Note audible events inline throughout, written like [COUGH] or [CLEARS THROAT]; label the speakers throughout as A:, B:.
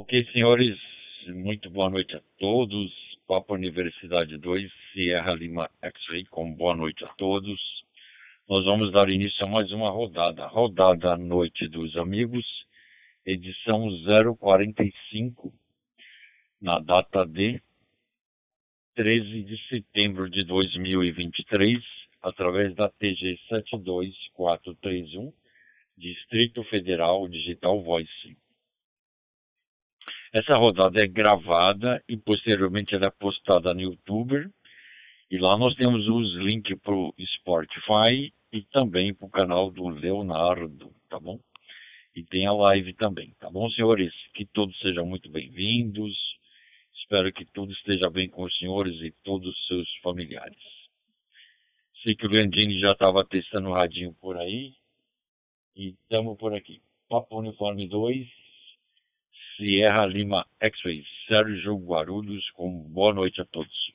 A: Ok, senhores, muito boa noite a todos. Papa Universidade 2, Sierra Lima X-Ray, com boa noite a todos. Nós vamos dar início a mais uma rodada. Rodada à Noite dos Amigos, edição 045, na data de 13 de setembro de 2023, através da TG 72431, Distrito Federal Digital Voice. Essa rodada é gravada e posteriormente ela é postada no YouTube. E lá nós temos os links para o Spotify e também para o canal do Leonardo, tá bom? E tem a live também, tá bom, senhores? Que todos sejam muito bem-vindos. Espero que tudo esteja bem com os senhores e todos os seus familiares. Sei que o Gandini já estava testando o radinho por aí. E estamos por aqui. Papo Uniforme 2, Sierra Lima X-Ray, Sérgio Guarulhos, com boa noite a todos.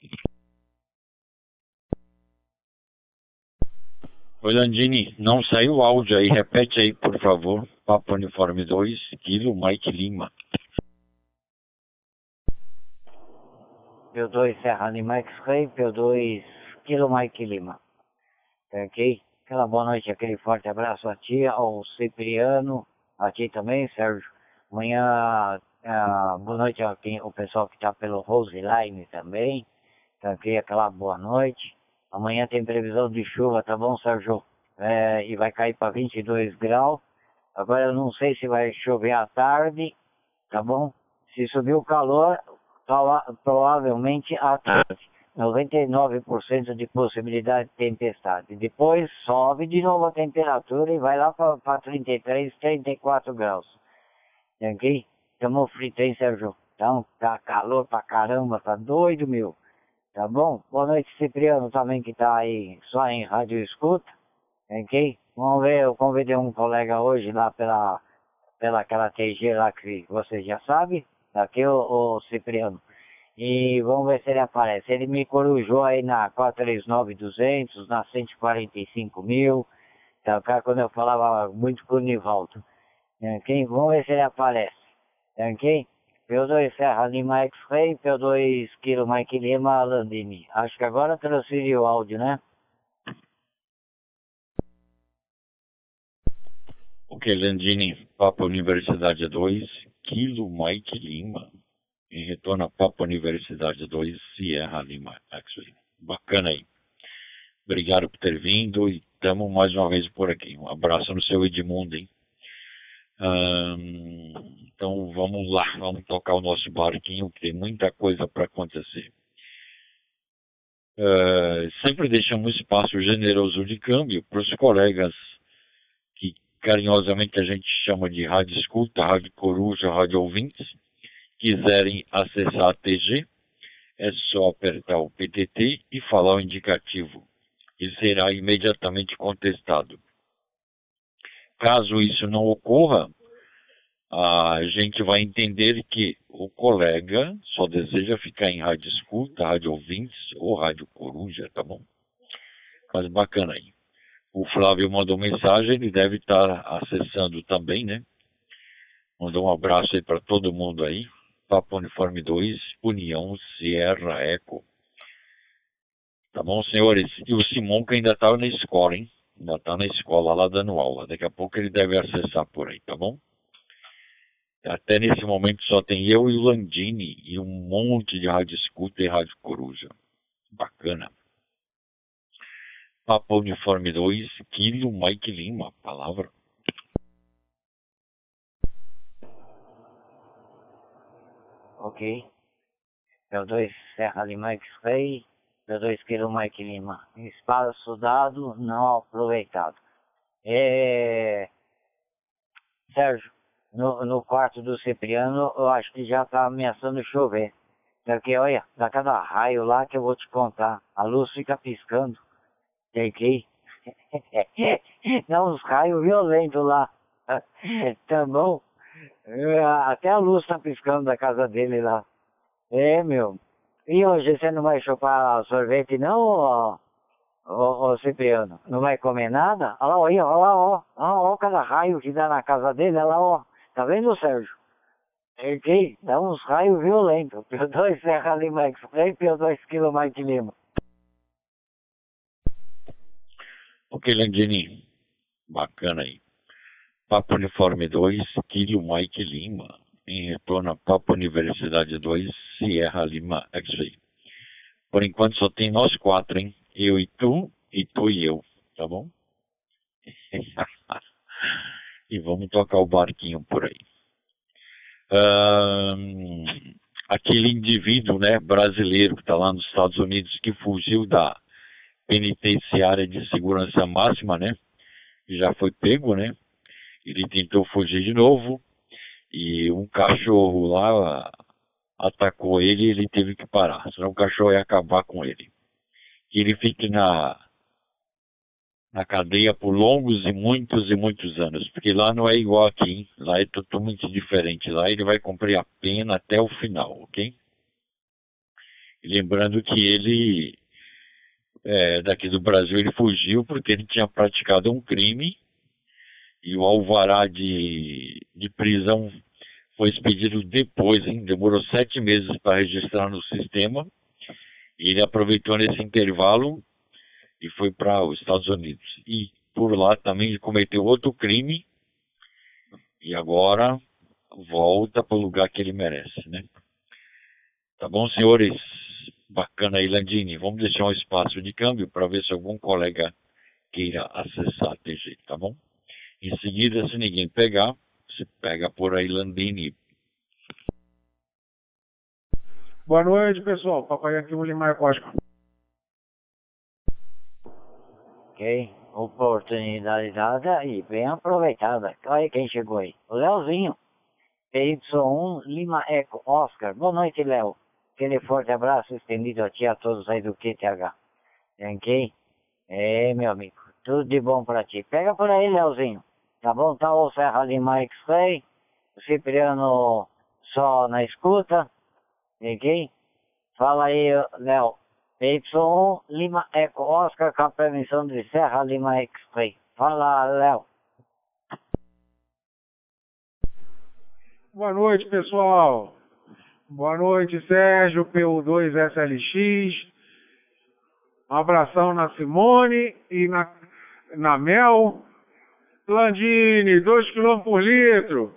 A: Oi, Landini, não saiu o áudio aí, repete aí, por favor. Papo Uniforme 2, Kilo Mike Lima.
B: P2 Serra Lima X-Ray, P2 Kilo Mike Lima. Ok? Aquela boa noite, aquele forte abraço a ti, ao Cipriano, a ti também, Sérgio. Amanhã, uh, boa noite ao o pessoal que está pelo Roseline também. Então, aqui aquela boa noite. Amanhã tem previsão de chuva, tá bom, Sérgio? É, e vai cair para 22 graus. Agora eu não sei se vai chover à tarde, tá bom? Se subir o calor, provavelmente à tarde. 99% de possibilidade de tempestade. Depois sobe de novo a temperatura e vai lá para 33, 34 graus. Ok? Tamo frito, hein, Sérgio? Então, tá calor pra caramba, tá doido, meu. Tá bom? Boa noite, Cipriano, também que tá aí só em rádio escuta. Ok? Vamos ver, eu convidei um colega hoje lá pela, pela aquela TG lá que você já sabe. Aqui o, o Cipriano. E vamos ver se ele aparece. Ele me corujou aí na 439-200, na 145 mil. Tá, quando eu falava muito com o Nivaldo. Ok? Vamos ver se ele aparece. Ok? P2 Serra Lima X-Ray, P2 Kilo Mike Lima Landini. Acho que agora transferiu o áudio, né?
A: Ok, Landini, Papa Universidade 2, Kilo Mike Lima. Em retorno a Papa Universidade 2, Sierra Lima X-Ray. Bacana aí. Obrigado por ter vindo e estamos mais uma vez por aqui. Um abraço no seu Edmundo, hein? Então vamos lá, vamos tocar o nosso barquinho, que tem muita coisa para acontecer. Uh, sempre deixamos espaço generoso de câmbio para os colegas que carinhosamente a gente chama de rádio escuta, rádio coruja, rádio ouvintes, quiserem acessar a TG, é só apertar o PTT e falar o indicativo. E será imediatamente contestado. Caso isso não ocorra, a gente vai entender que o colega só deseja ficar em rádio escuta, rádio ouvintes ou rádio coruja, tá bom? Mas bacana aí. O Flávio mandou mensagem, ele deve estar acessando também, né? Mandou um abraço aí para todo mundo aí. Papo Uniforme 2, União Sierra Eco. Tá bom, senhores? E o Simon que ainda estava na escola, hein? Ainda está na escola lá dando aula. Daqui a pouco ele deve acessar por aí, tá bom? Até nesse momento só tem eu e o Landini e um monte de rádio escuta e rádio coruja. Bacana. Papa Uniforme 2, Kilo Mike Lima, palavra.
B: Ok. É o 2 Serra Lima X-Ray, de 2 kg Mike Lima. Espaço dado, não aproveitado. É... Sérgio, no, no quarto do Cipriano, eu acho que já está ameaçando chover. Porque, olha, dá cada raio lá que eu vou te contar. A luz fica piscando. Tem que [LAUGHS] Dá uns raios violentos lá. [LAUGHS] tá bom? É, até a luz tá piscando da casa dele lá. É, meu. E hoje você não vai chupar sorvete não, ó, ó, ó Cipriano? Não vai comer nada? Olha lá, olha, lá, ó. Olha, olha cada raio que dá na casa dele, olha lá, ó. Tá vendo, Sérgio? Ok? Dá uns raios violentos. [LAUGHS] P2 Serra Lima Express, P2 Kilo Mike Lima.
A: Ok, Landini. Bacana aí. Papo Uniforme 2, Kilo Mike Lima. Em retorno a Papo Universidade 2, Sierra Lima X-Ray. Por enquanto só tem nós quatro, hein? Eu e tu, e tu e eu, tá bom? [LAUGHS] e vamos tocar o barquinho por aí. Um, aquele indivíduo né, brasileiro que está lá nos Estados Unidos que fugiu da penitenciária de segurança máxima, né? Já foi pego, né? Ele tentou fugir de novo e um cachorro lá atacou ele e ele teve que parar, senão o cachorro ia acabar com ele. E ele fica na na cadeia por longos e muitos e muitos anos, porque lá não é igual aqui, hein? lá é totalmente diferente. Lá ele vai cumprir a pena até o final, ok? Lembrando que ele, é, daqui do Brasil, ele fugiu porque ele tinha praticado um crime e o alvará de, de prisão foi expedido depois, hein? demorou sete meses para registrar no sistema. E ele aproveitou nesse intervalo e foi para os Estados Unidos. E por lá também ele cometeu outro crime e agora volta para o lugar que ele merece, né? Tá bom, senhores? Bacana aí, Landini. Vamos deixar um espaço de câmbio para ver se algum colega queira acessar a TG, tá bom? Em seguida, se ninguém pegar, você pega por aí, Landini.
C: Boa noite, pessoal. Papai aqui, o Limar Cósmico
B: ok? Oportunidade dada e bem aproveitada. Olha quem chegou aí. O Leozinho. PY1 Lima Eco Oscar. Boa noite, Léo. Aquele forte abraço estendido a ti a todos aí do QTH. Ok? É, meu amigo. Tudo de bom pra ti. Pega por aí, Leozinho. Tá bom? Tá o Serra Lima X-Ray. O Cipriano só na escuta. Ok? Fala aí, Léo. Y1 Lima Eco Oscar com a permissão de Serra Lima X-Ray. Fala, Léo.
C: Boa noite, pessoal. Boa noite, Sérgio, PU2SLX. Um abração na Simone e na, na Mel. Landini, 2 km por litro.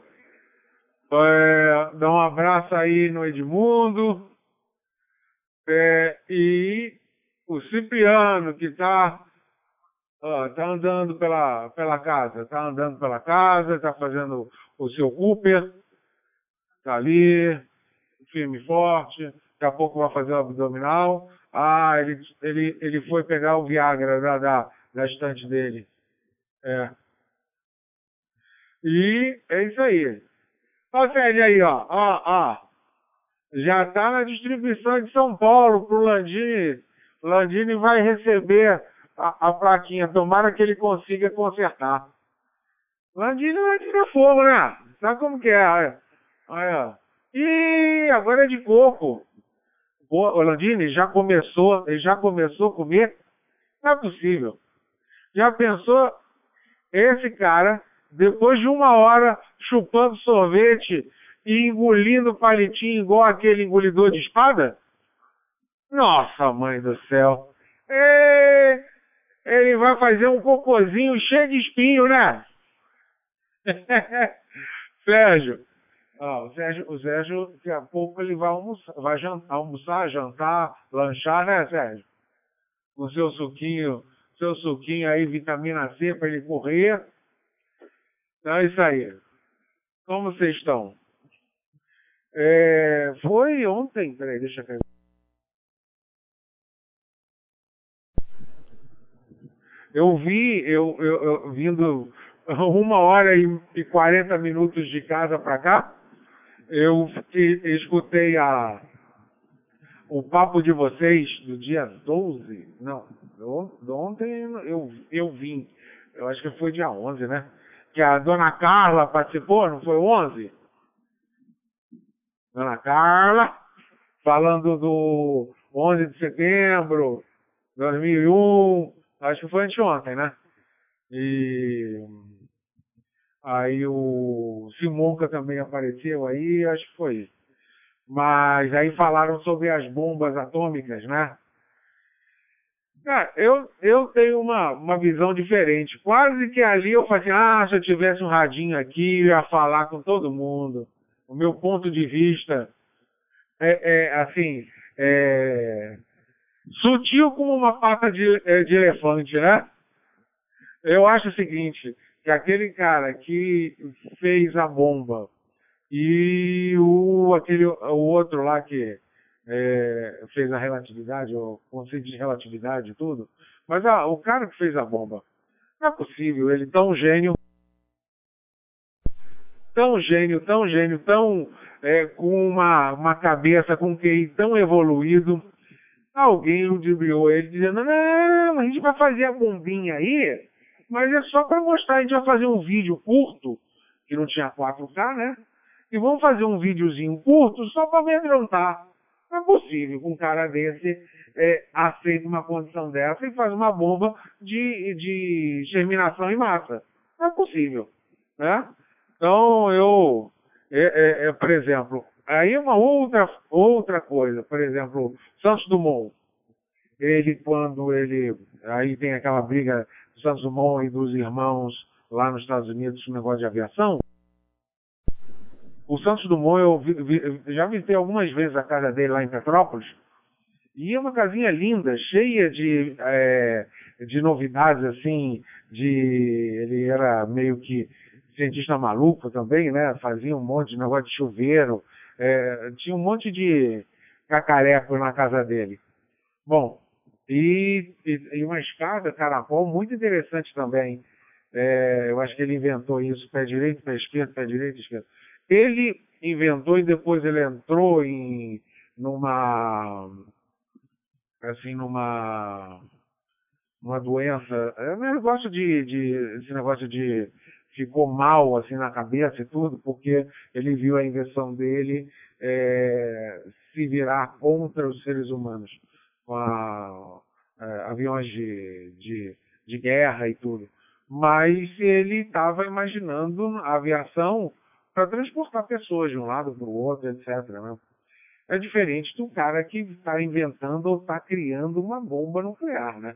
C: É, dá um abraço aí no Edmundo. É, e o Cipriano, que está tá andando pela, pela casa, está andando pela casa, está fazendo o seu Cooper, está ali, firme e forte, daqui a pouco vai fazer o abdominal. Ah, ele, ele, ele foi pegar o Viagra da, da, da estante dele. É. E é isso aí. Ó, Sérgio aí, ó. Ó, ó já está na distribuição de São Paulo para o Landini. Landini vai receber a, a, plaquinha. Tomara que ele consiga consertar. Landini vai tirar fogo, né? Sabe como que é? Olha. Olha. E agora é de coco. O Landini já começou, ele já começou a comer? Não é possível. Já pensou esse cara, depois de uma hora chupando sorvete e engolindo palitinho igual aquele engolidor de espada? Nossa, mãe do céu. E... Ele vai fazer um cocôzinho cheio de espinho, né? [LAUGHS] Sérgio. Ah, o Sérgio, o Sérgio, daqui a pouco ele vai almoçar, vai jantar, almoçar, jantar, lanchar, né, Sérgio? Com seu suquinho, seu suquinho aí, vitamina C para ele correr. É isso aí. Como vocês estão? É, foi ontem, peraí, deixa eu. Eu vi, eu, eu, eu vindo uma hora e, quarenta 40 minutos de casa para cá, eu escutei a, o papo de vocês do dia 12, não, ontem eu, eu vim, eu acho que foi dia 11, né? Que a dona Carla participou, não foi 11? Dona Carla, falando do 11 de setembro de 2001, acho que foi anteontem, né? E Aí o Simonca também apareceu aí, acho que foi. Mas aí falaram sobre as bombas atômicas, né? Cara, eu, eu tenho uma, uma visão diferente. Quase que ali eu fazia, ah, se eu tivesse um radinho aqui, eu ia falar com todo mundo. O meu ponto de vista é, é assim, é, sutil como uma pata de, é, de elefante, né? Eu acho o seguinte, que aquele cara que fez a bomba e o, aquele, o outro lá que é, fez a relatividade, o conceito de relatividade e tudo, mas ah, o cara que fez a bomba, não é possível, ele tão gênio, tão gênio, tão gênio, tão é, com uma, uma cabeça, com um QI tão evoluído, alguém ludibriou ele dizendo, não, a gente vai fazer a bombinha aí, mas é só para mostrar, a gente vai fazer um vídeo curto, que não tinha 4K, né? E vamos fazer um videozinho curto só para amedrontar. Não é possível que um cara desse é, aceite uma condição dessa e faz uma bomba de, de exterminação em massa. Não é possível. Né? Então, eu, é, é, é, por exemplo, aí uma outra, outra coisa, por exemplo, Santos Dumont, ele quando ele, aí tem aquela briga do Santos Dumont e dos irmãos lá nos Estados Unidos o negócio de aviação, o Santos Dumont, eu vi, vi, já visitei algumas vezes a casa dele lá em Petrópolis, e é uma casinha linda, cheia de, é, de novidades, assim, de... Ele era meio que cientista maluco também, né? Fazia um monte de negócio de chuveiro, é, tinha um monte de cacareco na casa dele. Bom, e, e, e uma escada caracol muito interessante também. É, eu acho que ele inventou isso, pé direito, pé esquerdo, pé direito, esquerdo. Ele inventou e depois ele entrou em numa assim numa uma doença, é um negócio de, de esse negócio de ficou mal assim na cabeça e tudo, porque ele viu a invenção dele é, se virar contra os seres humanos, com a, é, aviões de, de, de guerra e tudo. Mas ele estava imaginando a aviação para transportar pessoas de um lado para o outro, etc. Né? É diferente do cara que está inventando ou está criando uma bomba nuclear, né?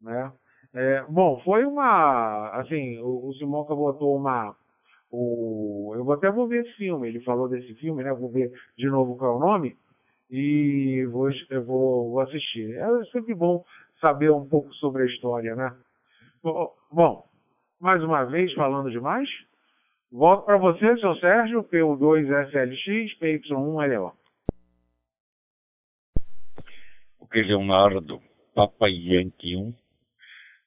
C: né? É, bom, foi uma, assim, o, o Simonca botou uma, o, eu até vou ver esse filme, ele falou desse filme, né? Vou ver de novo qual é o nome e vou, vou, vou assistir. É sempre bom saber um pouco sobre a história, né? Bom, mais uma vez falando demais. Volto para você, seu Sérgio, PU2SLX, PY1LO.
A: Ok, Leonardo, Papa Yankee 1,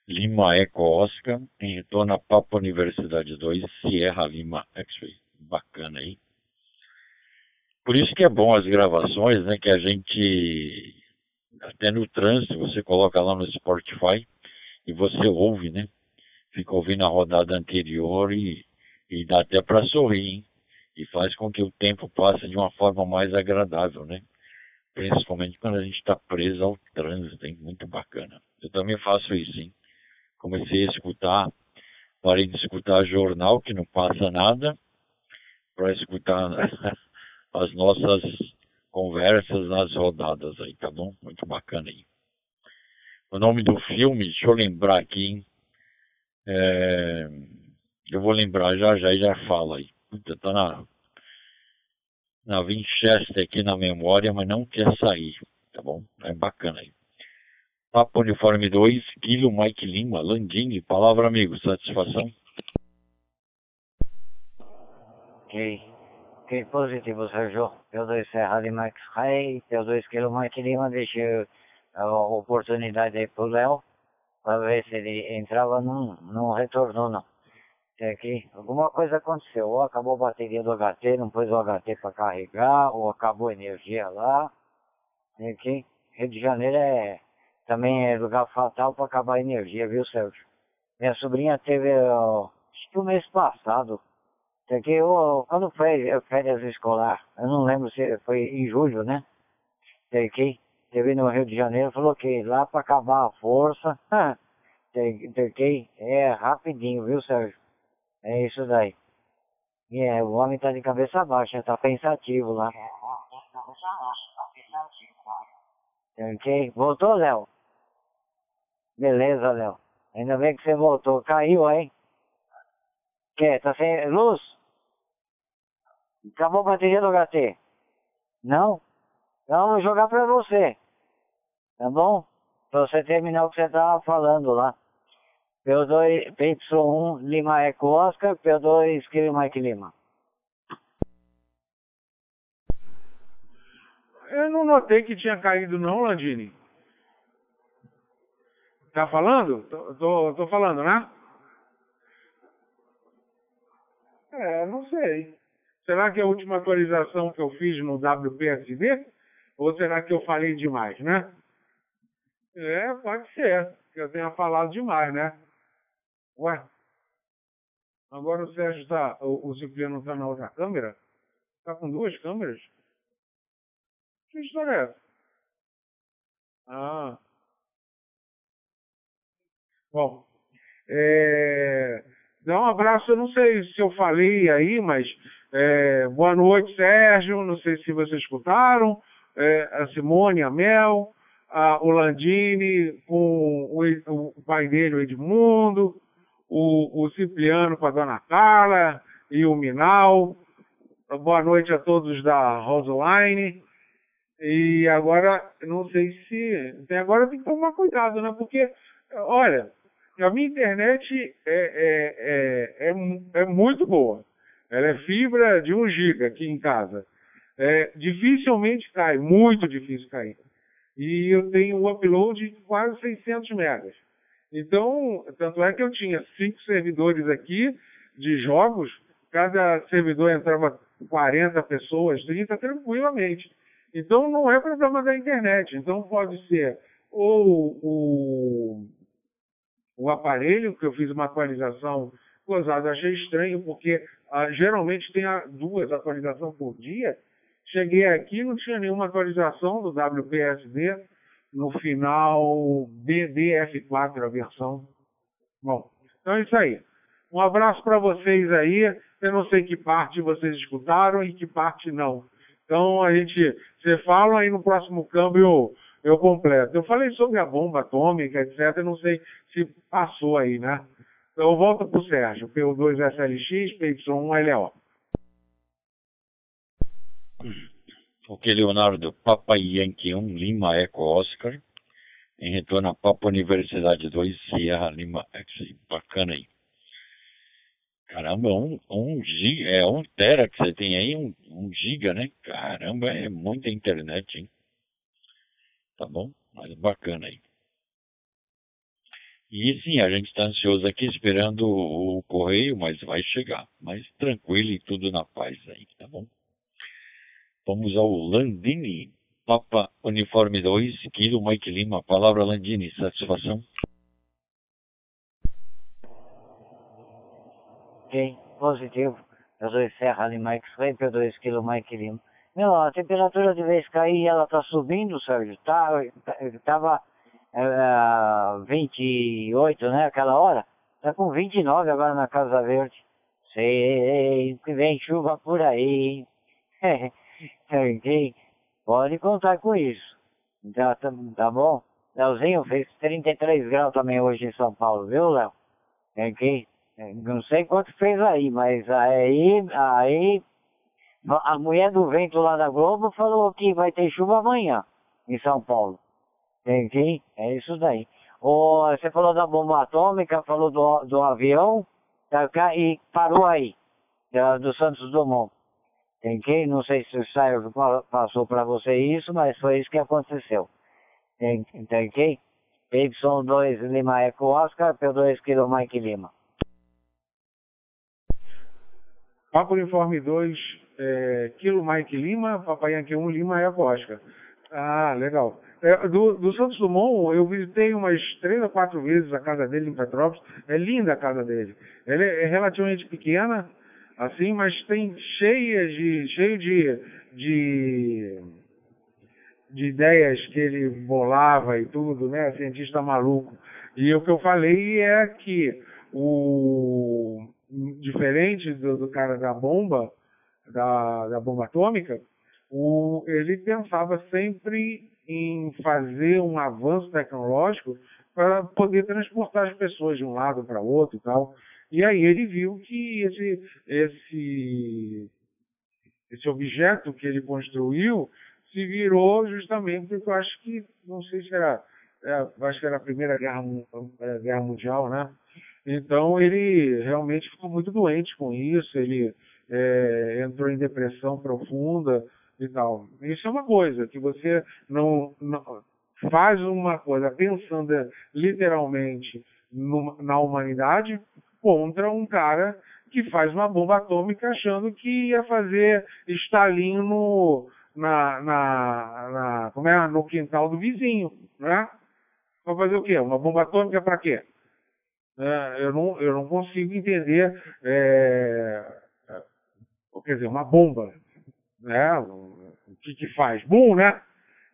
A: Lima Eco Oscar, em retorno a Papa Universidade 2, Sierra Lima X-Ray. Bacana aí. Por isso que é bom as gravações, né, que a gente, até no trânsito, você coloca lá no Spotify e você ouve, né? Fica ouvindo a rodada anterior e e dá até para sorrir, hein? E faz com que o tempo passe de uma forma mais agradável, né? Principalmente quando a gente está preso ao trânsito, hein? Muito bacana. Eu também faço isso, hein? Comecei a escutar, parei de escutar jornal, que não passa nada, para escutar [LAUGHS] as nossas conversas nas rodadas aí, tá bom? Muito bacana aí. O nome do filme, deixa eu lembrar aqui, hein? É... Eu vou lembrar já já e já falo aí. Puta, tá na, na Winchester aqui na memória, mas não quer sair, tá bom? É bacana aí. Papo Uniforme 2, Guilho Mike Lima, Landini, palavra amigo, satisfação?
B: Ok, ok, positivo, Sérgio. P2 Serra de Max Ray, P2 Kilo Mike Lima, deixei a oportunidade aí pro Léo, para ver se ele entrava, não, não retornou não é que alguma coisa aconteceu, ou acabou a bateria do HT, não pôs o HT para carregar, ou acabou a energia lá. É que Rio de Janeiro é também é lugar fatal para acabar a energia, viu, Sérgio? Minha sobrinha teve, acho que o mês passado, até que eu, quando foi férias escolar, eu não lembro se foi em julho, né? Até que teve no Rio de Janeiro, falou que lá para acabar a força, [LAUGHS] até que é rapidinho, viu, Sérgio? É isso daí. E é, o homem tá de cabeça baixa, tá pensativo lá.
D: É, ó, tá de cabeça baixa, tá pensativo, vai.
B: Ok? Voltou, Léo? Beleza, Léo. Ainda bem que você voltou. Caiu aí. Que? Tá sem luz? Acabou a bateria do HT? Não? Então vou jogar pra você. Tá bom? Pra você terminar o que você tava falando lá. P2, PY1 Lima Eco Oscar, P2 Kilo Mike Lima.
C: Eu não notei que tinha caído não, Landini. Tá falando? Tô, tô, tô falando, né? É, não sei. Será que é a última atualização que eu fiz no WPSD? Ou será que eu falei demais, né? É, pode ser. Que eu tenha falado demais, né? Ué? Agora o Sérgio. O, o Cipriano tá na outra câmera? Tá com duas câmeras? Que história é essa? Ah. Bom. É, dá um abraço, eu não sei se eu falei aí, mas é, boa noite, Sérgio. Não sei se vocês escutaram. É, a Simone, a Mel, a, Landini, com o, o pai dele, o Edmundo, o, o Cipriano com a Dona Carla e o Minal. Boa noite a todos da Roseline. E agora, não sei se. Agora tem que tomar cuidado, né? Porque, olha, a minha internet é, é, é, é, é muito boa. Ela é fibra de 1 giga aqui em casa. É, dificilmente cai, muito difícil cair. E eu tenho um upload de quase 600 megas. Então, tanto é que eu tinha cinco servidores aqui de jogos, cada servidor entrava 40 pessoas, 30 tranquilamente. Então não é problema da internet. Então pode ser ou o, o aparelho, que eu fiz uma atualização, gozado, achei estranho, porque ah, geralmente tem a, duas atualizações por dia. Cheguei aqui não tinha nenhuma atualização do WPSD, no final BDF4 a versão. Bom, então é isso aí. Um abraço para vocês aí. Eu não sei que parte vocês escutaram e que parte não. Então a gente, você fala aí no próximo câmbio eu completo. Eu falei sobre a bomba atômica, etc. Eu não sei se passou aí, né? Então volto para o Sérgio. PO2SLX, PY1LO.
A: Ok, Leonardo, Papa Yankee 1, Lima Eco Oscar, em retorno a Papa Universidade 2, Sierra Lima X, bacana aí. Caramba, um, um giga, é um tera que você tem aí, um, um giga, né? Caramba, é muita internet, hein? Tá bom? Mas bacana aí. E sim, a gente está ansioso aqui esperando o correio, mas vai chegar. Mas tranquilo e tudo na paz aí, tá bom? Vamos ao Landini, Papa Uniforme 2, Kilo Mike Lima. Palavra Landini, satisfação.
B: Ok, positivo. Eu sou Serra Lima X-Ray, P2 Kilo Mike Lima. Meu, a temperatura de vez cair, ela tá subindo, Sérgio. Tá, tava é, 28, né, aquela hora. Tá com 29 agora na Casa Verde. Sei que vem chuva por aí. [LAUGHS] ok? Pode contar com isso. Tá, tá, tá bom? Leozinho fez 33 graus também hoje em São Paulo, viu, Léo? Ok? Não sei quanto fez aí, mas aí, aí a mulher do vento lá da Globo falou que vai ter chuva amanhã em São Paulo. Ok? É isso daí. O, você falou da bomba atômica, falou do, do avião, tá, e parou aí, do Santos Dumont. Entendeu? Não sei se o Sérgio passou para você isso, mas foi isso que aconteceu. Entendeu? Y2 Lima Eco Oscar, P2 Kilo Mike Lima.
C: Papo Uniforme 2, é, Kilo Mike Lima, Papai Yankee 1 Lima Eco Oscar. Ah, legal. É, do, do, Santos Dumont, eu visitei umas três ou quatro vezes a casa dele em Petrópolis. É linda a casa dele. Ela é, é relativamente pequena, assim, mas tem cheia de, cheio de, de, de ideias que ele bolava e tudo, né? Cientista maluco. E o que eu falei é que o diferente do, do cara da bomba, da, da bomba atômica, o, ele pensava sempre em fazer um avanço tecnológico para poder transportar as pessoas de um lado para outro e tal. E aí ele viu que esse, esse, esse objeto que ele construiu se virou justamente porque eu acho que, não sei se era, é, acho que era a Primeira Guerra, Guerra Mundial, né? Então ele realmente ficou muito doente com isso, ele é, entrou em depressão profunda e tal. Isso é uma coisa que você não, não faz uma coisa pensando literalmente no, na humanidade contra um cara que faz uma bomba atômica achando que ia fazer estalinho no, na, na, na, como é, no quintal do vizinho, né? Para fazer o quê? Uma bomba atômica para quê? É, eu, não, eu não consigo entender, é, quer dizer, uma bomba, né? O que que faz? Bum, né?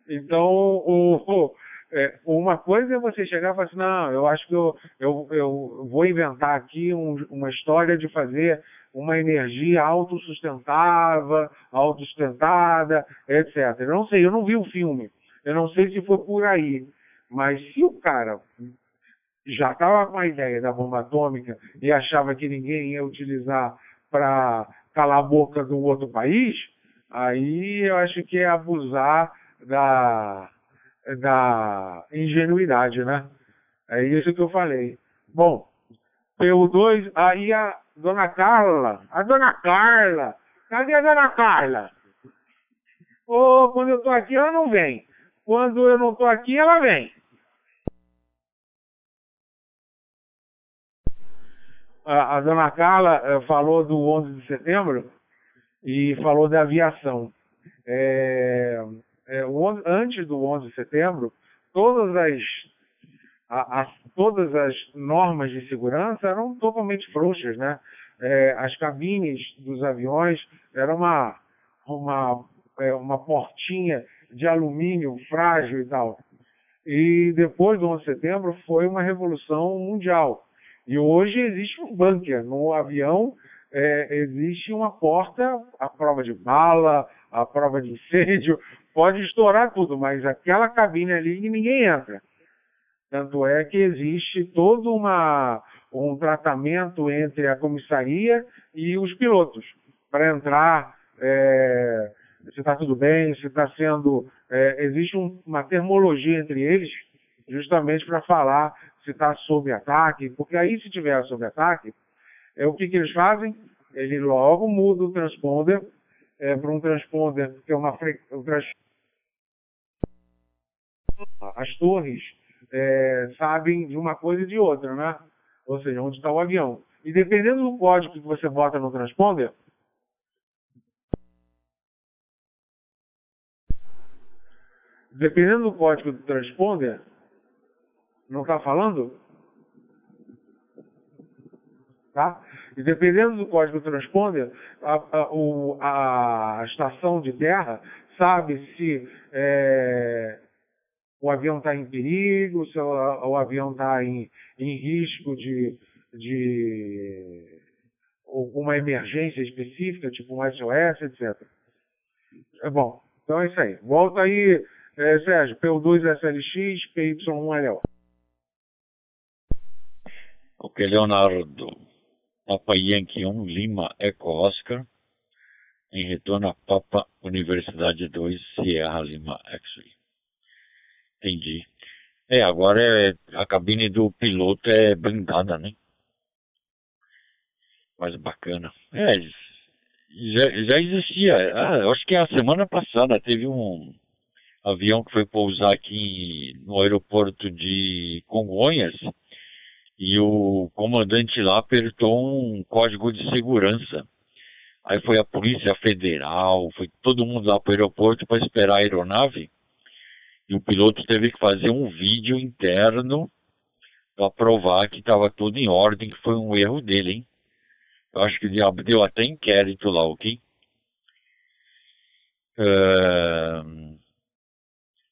C: Então, o, é, uma coisa é você chegar e falar assim, não, eu acho que eu, eu, eu vou inventar aqui um, uma história de fazer uma energia autossustentável, autossustentada, etc. Eu não sei, eu não vi o filme. Eu não sei se foi por aí. Mas se o cara já estava com a ideia da bomba atômica e achava que ninguém ia utilizar para calar a boca do outro país, aí eu acho que é abusar da, da ingenuidade, né? É isso que eu falei. Bom, PU2, aí a dona Carla, a dona Carla, cadê a dona Carla? Ô, oh, quando eu tô aqui ela não vem. Quando eu não tô aqui ela vem. A, a dona Carla eh, falou do 11 de setembro e falou da aviação. É, é, antes do 11 de setembro, todas as, a, todas as normas de segurança eram totalmente frouxas, né? É, as cabines dos aviões eram uma, uma, é, uma portinha de alumínio frágil e tal. E depois do 11 de setembro foi uma revolução mundial. E hoje existe um bunker no avião, é, existe uma porta, a prova de bala, a prova de incêndio, pode estourar tudo, mas aquela cabine ali ninguém entra. Tanto é que existe todo uma, um tratamento entre a comissaria e os pilotos para entrar é, se está tudo bem, se está sendo. É, existe um, uma termologia entre eles, justamente para falar se está sob ataque, porque aí se tiver sob ataque, é, o que, que eles fazem? Ele logo muda o transponder é, para um transponder, que é uma um trans... as torres é, sabem de uma coisa e de outra, né? Ou seja, onde está o avião. E dependendo do código que você bota no transponder, dependendo do código do transponder, não está falando? Tá? E dependendo do código transponder, a, a, o, a estação de terra sabe se é, o avião está em perigo, se o, o avião está em, em risco de, de uma emergência específica, tipo um SOS, etc. É bom, então é isso aí. Volta aí, é, Sérgio, PU2 SLX, PY1LO.
A: Ok, Leonardo. Papa Yankee 1, Lima Eco Oscar, em retorno a Papa Universidade 2, Sierra Lima X-Ray. Entendi. É, agora é, a cabine do piloto é blindada, né? Mais bacana. É, já, já existia. Ah, acho que a semana passada teve um avião que foi pousar aqui no aeroporto de Congonhas e o comandante lá apertou um código de segurança. Aí foi a Polícia Federal, foi todo mundo lá para o aeroporto para esperar a aeronave. E o piloto teve que fazer um vídeo interno para provar que estava tudo em ordem, que foi um erro dele, hein? Eu acho que deu até inquérito lá, ok?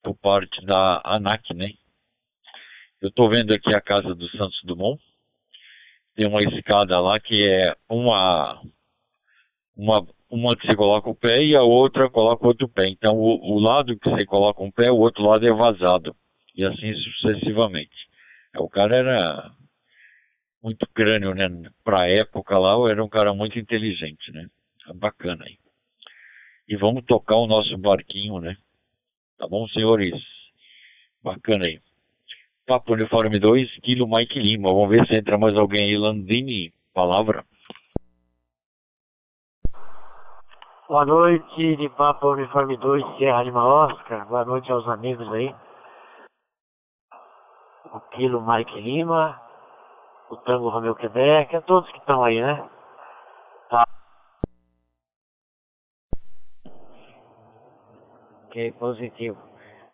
A: Por parte da ANAC, né? Eu estou vendo aqui a casa do Santos Dumont. tem uma escada lá que é uma, uma, uma que você coloca o pé e a outra coloca outro pé. Então o, o lado que você coloca um pé, o outro lado é vazado. E assim sucessivamente. O cara era muito crânio, né? Pra época lá, era um cara muito inteligente, né? Bacana aí. E vamos tocar o nosso barquinho, né? Tá bom, senhores? Bacana aí. Papo Uniforme 2, Kilo Mike Lima. Vamos ver se entra mais alguém aí. Landini, palavra.
E: Boa noite, de Papo Uniforme 2, Serra Lima Oscar. Boa noite aos amigos aí. O Kilo Mike Lima, o Tango Romeu Quebec, a todos que estão aí, né? Tá.
B: Ok, positivo.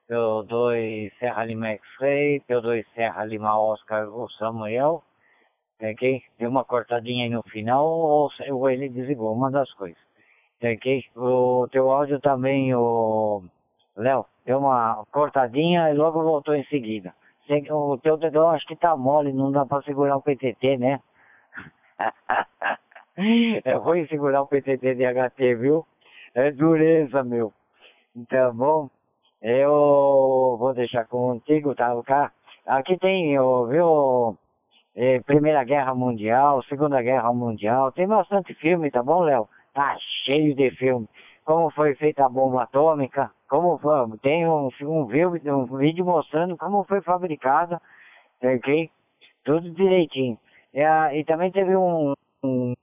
B: P2 Serra Lima X-Ray, P2 Serra Lima Oscar, o Samuel. Ok? Deu uma cortadinha aí no final ou, ou ele desligou, uma das coisas. Ok? O teu áudio também, o Léo, deu uma cortadinha e logo voltou em seguida. O teu dedão acho que tá mole, não dá pra segurar o PTT, né? [LAUGHS] é ruim segurar o PTT de HT, viu? É dureza, meu. Tá bom? Eu vou deixar contigo, tá, cá? Aqui tem, viu, é, Primeira Guerra Mundial, Segunda Guerra Mundial, tem bastante filme, tá bom, Léo? Tá cheio de filme. Como foi feita a bomba atômica, como foi, tem um, um, vídeo, um vídeo mostrando como foi fabricada, ok? Tudo direitinho. E, a, e também teve um, um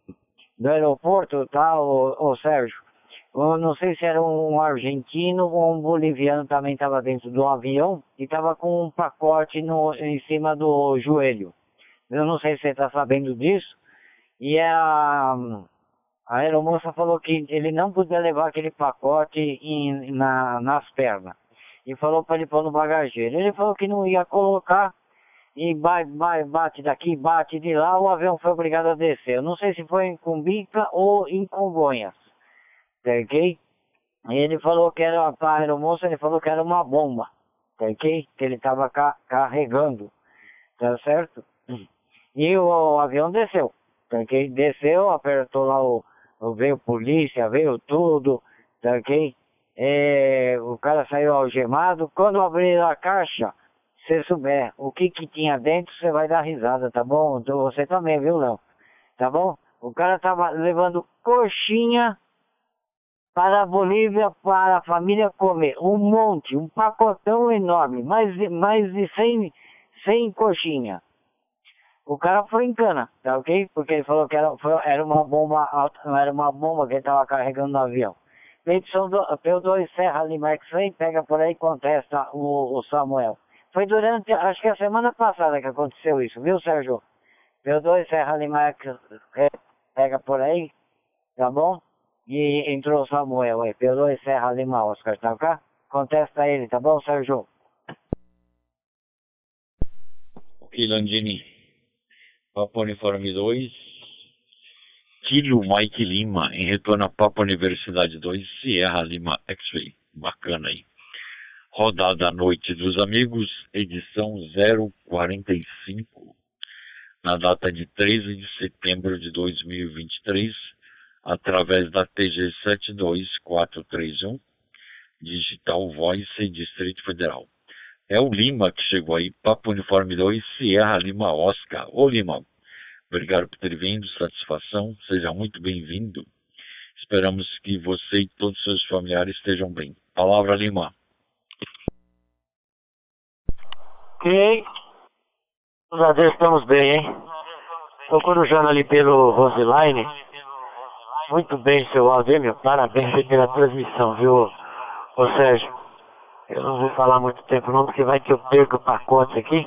B: do aeroporto, tá, o, o Sérgio? Eu não sei se era um argentino ou um boliviano também estava dentro do avião e estava com um pacote no, em cima do joelho. Eu não sei se você está sabendo disso. E a, a aeromoça falou que ele não podia levar aquele pacote em, na, nas pernas. E falou para ele pôr no bagageiro. Ele falou que não ia colocar e bate daqui, bate de lá, o avião foi obrigado a descer. Eu não sei se foi em Cumbica ou em Congonhas ok? E ele falou que era, a aeromoça, ele falou que era uma bomba, ok? Que ele estava ca carregando, tá certo? E o, o, avião desceu, ok? Desceu, apertou lá o, veio polícia, veio tudo, tá ok? É, o cara saiu algemado, quando abrir a caixa, se souber o que que tinha dentro, você vai dar risada, tá bom? Então você também, viu, Léo? Tá bom? O cara tava levando coxinha para a Bolívia, para a família comer. Um monte, um pacotão enorme, mais de, mais de 100, 100 coxinha. O cara foi em cana, tá ok? Porque ele falou que era, foi, era uma bomba, era uma bomba que ele estava carregando no avião. Do P2 Serra Lima X-Ray, pega por aí e contesta o, o Samuel. Foi durante, acho que a semana passada que aconteceu isso, viu, Sérgio? P2 Serra Lima X-Ray, pega por aí, tá bom? E entrou o Samuel aí, P2 Serra Lima Oscar, tá ok? Contesta ele, tá bom, Sérgio?
A: Ok, Landini. Papo Uniforme 2. Kilo Mike Lima, em retorno a Papo Universidade 2, Sierra Lima X-Ray. Bacana aí. Rodada à Noite dos Amigos, edição 045, na data de 13 de setembro de 2023 através da TG 72431, Digital Voice Distrito Federal. É o Lima que chegou aí, Papo Uniforme 2, Sierra Lima Oscar. Ô Lima, obrigado por ter vindo, satisfação, seja muito bem-vindo. Esperamos que você e todos os seus familiares estejam bem. Palavra Lima.
E: Ok. Nós estamos bem, hein? Estou corujando ali pelo Roseline. Muito bem, seu áudio, meu. Parabéns pela transmissão, viu, ô Sérgio? Eu não vou falar muito tempo não, porque vai que eu perco o pacote aqui.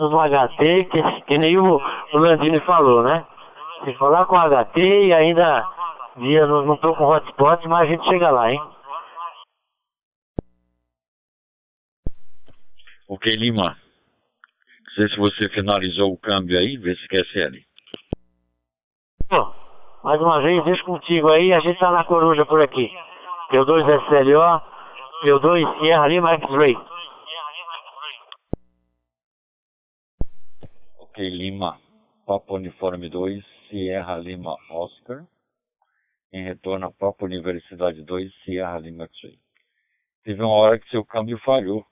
E: No HT, que, que nem o, o Landini falou, né? Se falar com HT e ainda dia não, não tô com hotspot, mas a gente chega lá, hein?
A: Ok, Lima. Não sei se você finalizou o câmbio aí, vê se quer CL.
E: Bom. Mais uma vez, deixo contigo aí, a gente tá na coruja por aqui. P2 SLO, P2 Sierra Lima X-Ray.
A: Ok, Lima. Papa Uniforme 2, Sierra Lima Oscar. Em retorno a Papa Universidade 2, Sierra Lima X-Ray. Teve uma hora que seu câmbio falhou,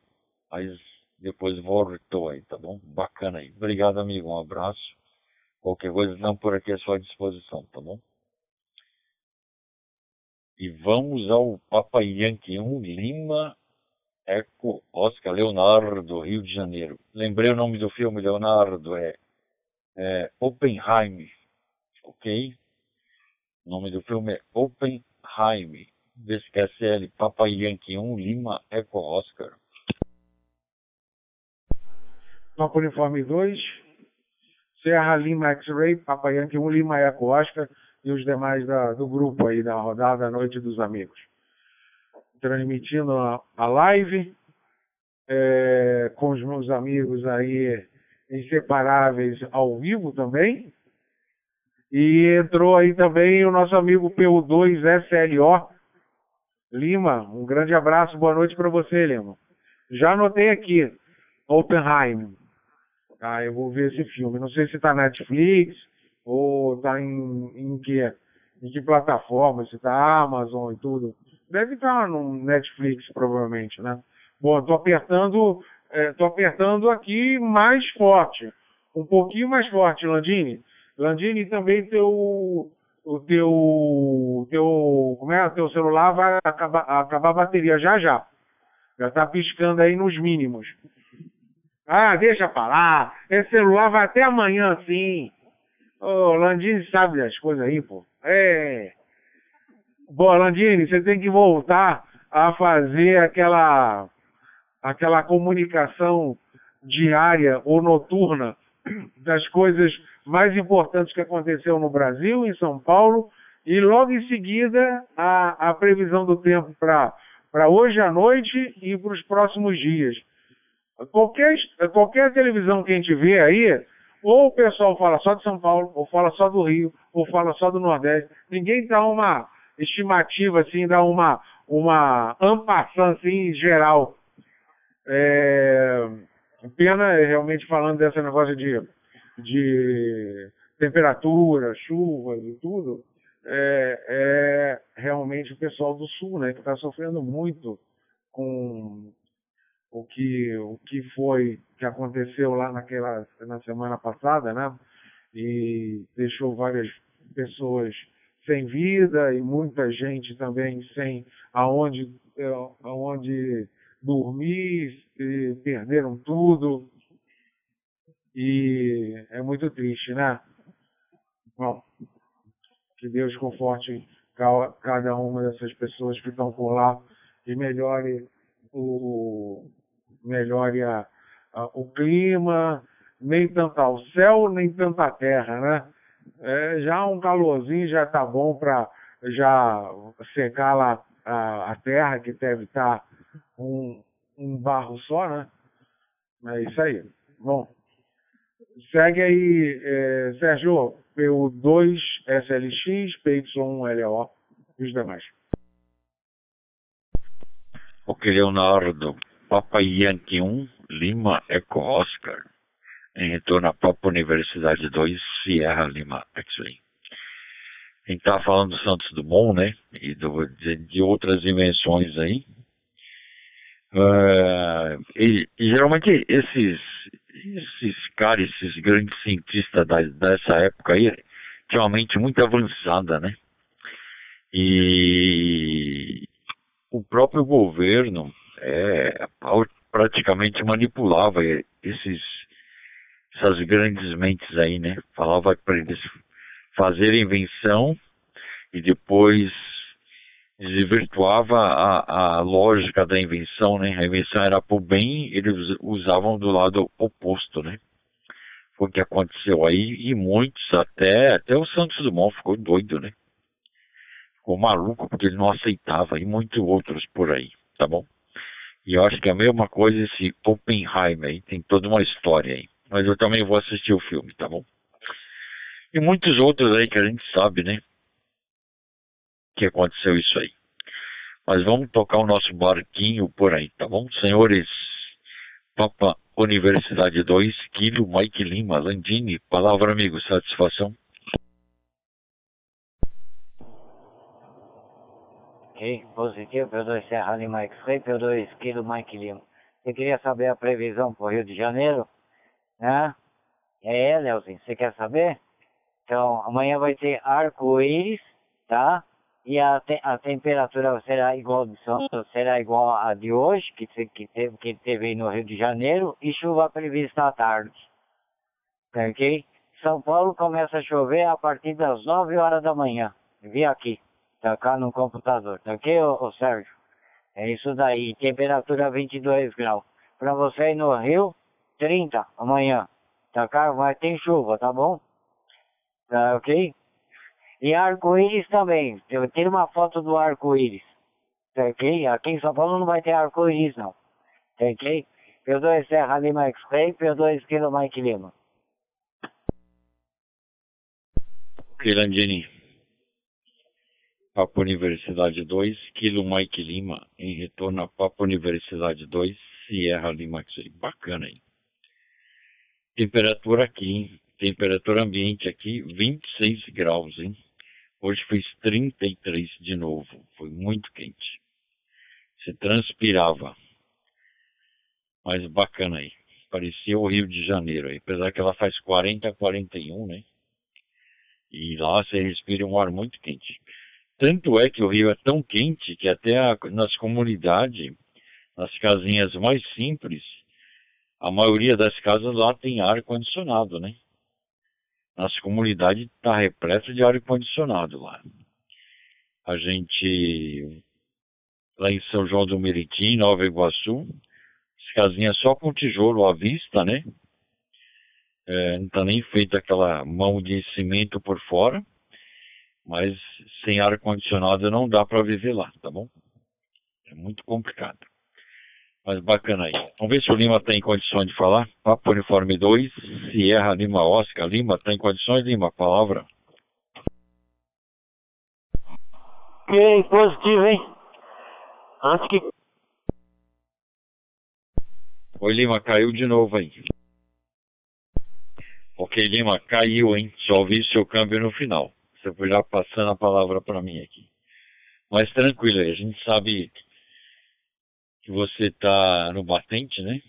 A: mas depois voltou aí, tá bom? Bacana aí. Obrigado, amigo. Um abraço. Qualquer coisa, não por aqui à sua disposição, tá bom? E vamos ao Papa Yankee 1 Lima Eco Oscar Leonardo, Rio de Janeiro. Lembrei o nome do filme, Leonardo, é, é Oppenheim, ok? O nome do filme é Oppenheim. VSQSL Papa Yankee 1 Lima Eco Oscar.
C: Papa Uniforme 2, Serra Lima X-Ray, Papa Yankee 1 Lima Eco Oscar e os demais da, do grupo aí da rodada Noite dos Amigos. Transmitindo a, a live é, com os meus amigos aí inseparáveis ao vivo também. E entrou aí também o nosso amigo PU2 SLO Lima. Um grande abraço, boa noite para você, Lima. Já anotei aqui, Oppenheim. Ah, eu vou ver esse filme. Não sei se está na Netflix, ou tá em, em que em que plataforma, se tá Amazon e tudo. Deve estar tá no Netflix, provavelmente, né? Bom, tô apertando, é, tô apertando aqui mais forte. Um pouquinho mais forte, Landini. Landini também teu o teu teu como é teu celular vai acabar acabar a bateria já já já tá piscando aí nos mínimos ah deixa falar esse celular vai até amanhã sim Ô, Landini sabe das coisas aí, pô. É. Bom, Landini, você tem que voltar a fazer aquela aquela comunicação diária ou noturna das coisas mais importantes que aconteceu no Brasil, em São Paulo, e logo em seguida a, a previsão do tempo para hoje à noite e para os próximos dias. Qualquer, qualquer televisão que a gente vê aí, ou o pessoal fala só de São Paulo, ou fala só do Rio, ou fala só do Nordeste. Ninguém dá uma estimativa, assim, dá uma, uma ampação, assim, geral. É... Pena, realmente, falando desse negócio de, de temperatura, chuvas e tudo, é, é realmente o pessoal do Sul, né, que está sofrendo muito com o que, o que foi, que aconteceu lá naquela, na semana passada, né? E deixou várias pessoas sem vida e muita gente também sem aonde, é, aonde dormir, e perderam tudo. E é muito triste, né? Bom, que Deus conforte cada uma dessas pessoas que estão por lá e melhore o, melhore a, a, o clima, nem tanto ao céu, nem tanto à terra, né? É, já um calorzinho já tá bom para já secar lá a, a, terra, que deve estar tá um, um barro só, né? É isso aí. Bom, segue aí, é, Sérgio, PU2SLX, PY1LO e os demais.
A: Ok, Leonardo. Papa Yankee 1, Lima Eco Oscar, em retorno à Papa Universidade 2, Sierra Lima X-Ray. A gente estava falando do Santos Dumont, né? E do, de, de, outras dimensões aí. Uh, e, e, geralmente esses, esses caras, esses grandes cientistas da, dessa época aí, tinham uma mente muito avançada, né? E o próprio governo é, praticamente manipulava esses, essas grandes mentes aí, né? Falava para eles fazerem invenção e depois desvirtuava a, a lógica da invenção, né? A invenção era para o bem, eles usavam do lado oposto, né? Foi o que aconteceu aí e muitos, até, até o Santos Dumont ficou doido, né? Ficou maluco porque ele não aceitava e muitos outros por aí, tá bom? E eu acho que é a mesma coisa esse Oppenheimer aí, tem toda uma história aí. Mas eu também vou assistir o filme, tá bom? E muitos outros aí que a gente sabe, né? Que aconteceu isso aí. Mas vamos tocar o nosso barquinho por aí, tá bom? Senhores, Papa Universidade 2, Kilo Mike Lima, Landini. Palavra, amigo, satisfação.
B: Ok, positivo, P2 Serra Lima X-Ray, P2 Kilo Mike Lima. Você queria saber a previsão para o Rio de Janeiro? Né? É, Leozinho, você quer saber? Então, amanhã vai ter arco-íris, tá? E a, te a temperatura será igual de Santos, será igual a de hoje, que, que, teve, que teve no Rio de Janeiro, e chuva prevista à tarde. Ok? São Paulo começa a chover a partir das 9 horas da manhã. Vi aqui, tá cá no computador, tá ok, ô, ô Sérgio? É isso daí, temperatura 22 graus. Pra você ir no Rio, 30 amanhã. Tá cá, mas tem chuva, tá bom? Tá ok? E arco-íris também. Eu tiro uma foto do arco-íris. Tá ok? Aqui em São Paulo não vai ter arco-íris não. Tá ok? P2 Serra Lima X-Ray, P2 Kilo Mike Lima.
A: Irandini. Papa Universidade 2, Kilo Mike Lima, em retorno a Papa Universidade 2, Sierra Lima X-Ray. Bacana aí. Temperatura aqui, hein? Temperatura ambiente aqui, 26 graus, hein? Hoje fez 33 de novo. Foi muito quente. Se transpirava. Mas bacana aí. Parecia o Rio de Janeiro aí. Apesar que ela faz 40 41, né? E lá você respira um ar muito quente. Tanto é que o Rio é tão quente que até a, nas comunidades, nas casinhas mais simples, a maioria das casas lá tem ar condicionado, né? Nas comunidades está repleto de ar condicionado lá. A gente, lá em São João do Meriti, Nova Iguaçu, as casinhas só com tijolo à vista, né? É, não está nem feita aquela mão de cimento por fora, mas sem ar condicionado não dá para viver lá, tá bom? É muito complicado. Mas bacana aí. Vamos ver se o Lima está em condições de falar. Papo Uniforme 2, Sierra Lima Oscar. Lima, está em condições, Lima? Palavra.
E: Ok, positivo, hein? Antes que.
A: Oi, Lima, caiu de novo aí. Ok, Lima, caiu, hein? Só vi seu câmbio no final. Você foi já passando a palavra para mim aqui. Mas tranquilo a gente sabe que você está no batente, né?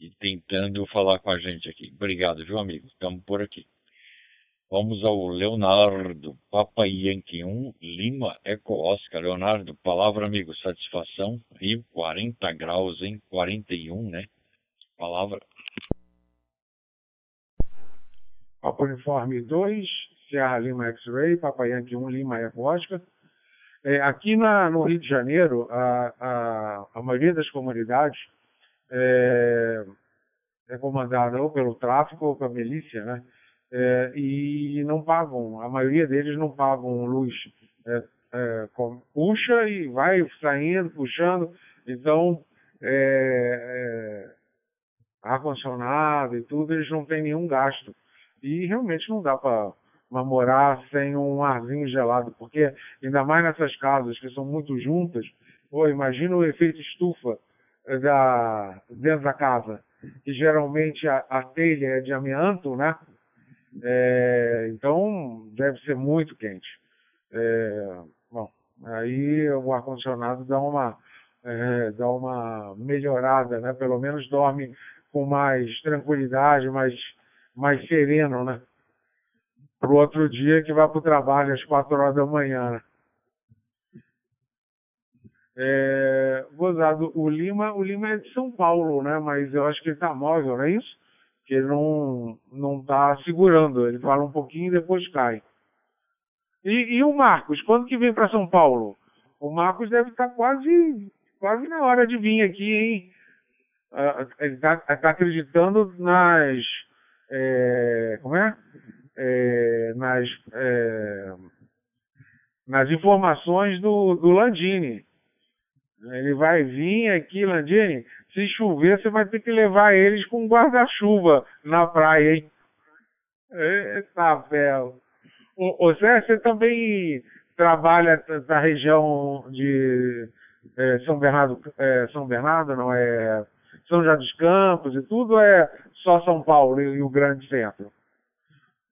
A: E tentando falar com a gente aqui. Obrigado, viu, amigo? Estamos por aqui. Vamos ao Leonardo, Papa Yankee 1, Lima, Eco Oscar. Leonardo, palavra, amigo, satisfação. Rio, 40 graus, hein? 41, né? Palavra.
C: Papa Uniforme 2, Serra Lima X-Ray, Papa Yankee 1, Lima, Eco Oscar. É, aqui na, no Rio de Janeiro, a, a, a maioria das comunidades é, é, comandada ou pelo tráfico ou pela milícia, né? É, e não pagam, a maioria deles não pagam luz. É, é, com, puxa e vai saindo, puxando. Então, é, ar-condicionado e tudo, eles não têm nenhum gasto. E realmente não dá para uma morar sem um arzinho gelado, porque ainda mais nessas casas que são muito juntas, pô, imagina o efeito estufa eh, da, dentro da casa, que geralmente a, a telha é de amianto, né? É, então deve ser muito quente. É, bom, aí o ar-condicionado dá uma, é, dá uma melhorada, né? Pelo menos dorme com mais tranquilidade, mais, mais sereno, né? O outro dia que vai para o trabalho às quatro horas da manhã. Né? É, gozado, o Lima, o Lima é de São Paulo, né? Mas eu acho que ele está móvel, não é isso? Que ele não não está segurando, ele fala um pouquinho e depois cai. E, e o Marcos, quando que vem para São Paulo? O Marcos deve estar tá quase quase na hora de vir aqui, hein? Uh, ele está tá acreditando nas é, como é? É, nas, é, nas informações do, do Landini. Ele vai vir aqui, Landini, se chover, você vai ter que levar eles com guarda-chuva na praia, hein? Eita, velho. O, Zé, você também trabalha na região de é, São Bernardo, é, São Bernardo, não é São José dos Campos e tudo é só São Paulo e, e o grande centro?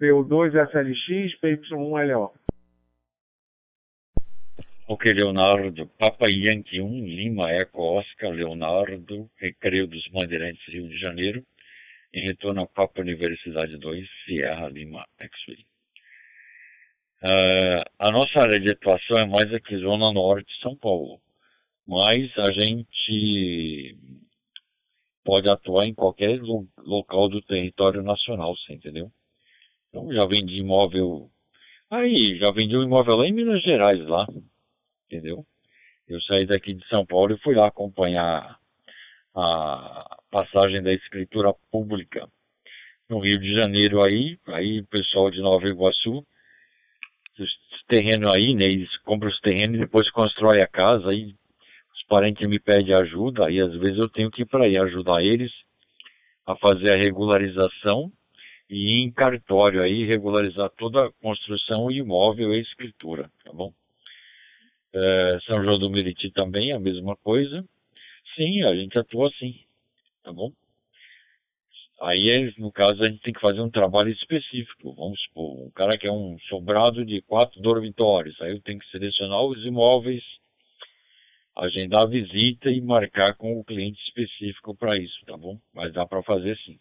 C: PU2 SLX, PY1LO.
A: Ok, Leonardo, Papa Yankee 1, Lima, Eco, Oscar, Leonardo, Recreio dos Bandeirantes, Rio de Janeiro, em retorno a Papa Universidade 2, Sierra Lima, X-Ray. Uh, a nossa área de atuação é mais aqui, Zona Norte de São Paulo, mas a gente pode atuar em qualquer lo local do território nacional, você entendeu? Então já vendi imóvel, aí, já vendi um imóvel lá em Minas Gerais, lá, entendeu? Eu saí daqui de São Paulo e fui lá acompanhar a passagem da escritura pública no Rio de Janeiro aí, aí o pessoal de Nova Iguaçu, os terrenos aí, né, eles compram os terrenos e depois constrói a casa, aí os parentes me pedem ajuda, aí às vezes eu tenho que ir para aí ajudar eles a fazer a regularização e em cartório aí regularizar toda a construção, imóvel e escritura, tá bom? É, São João do Meriti também, a mesma coisa. Sim, a gente atua assim, tá bom? Aí, no caso, a gente tem que fazer um trabalho específico. Vamos supor, um cara que é um sobrado de quatro dormitórios. Aí eu tenho que selecionar os imóveis, agendar a visita e marcar com o cliente específico para isso, tá bom? Mas dá para fazer sim.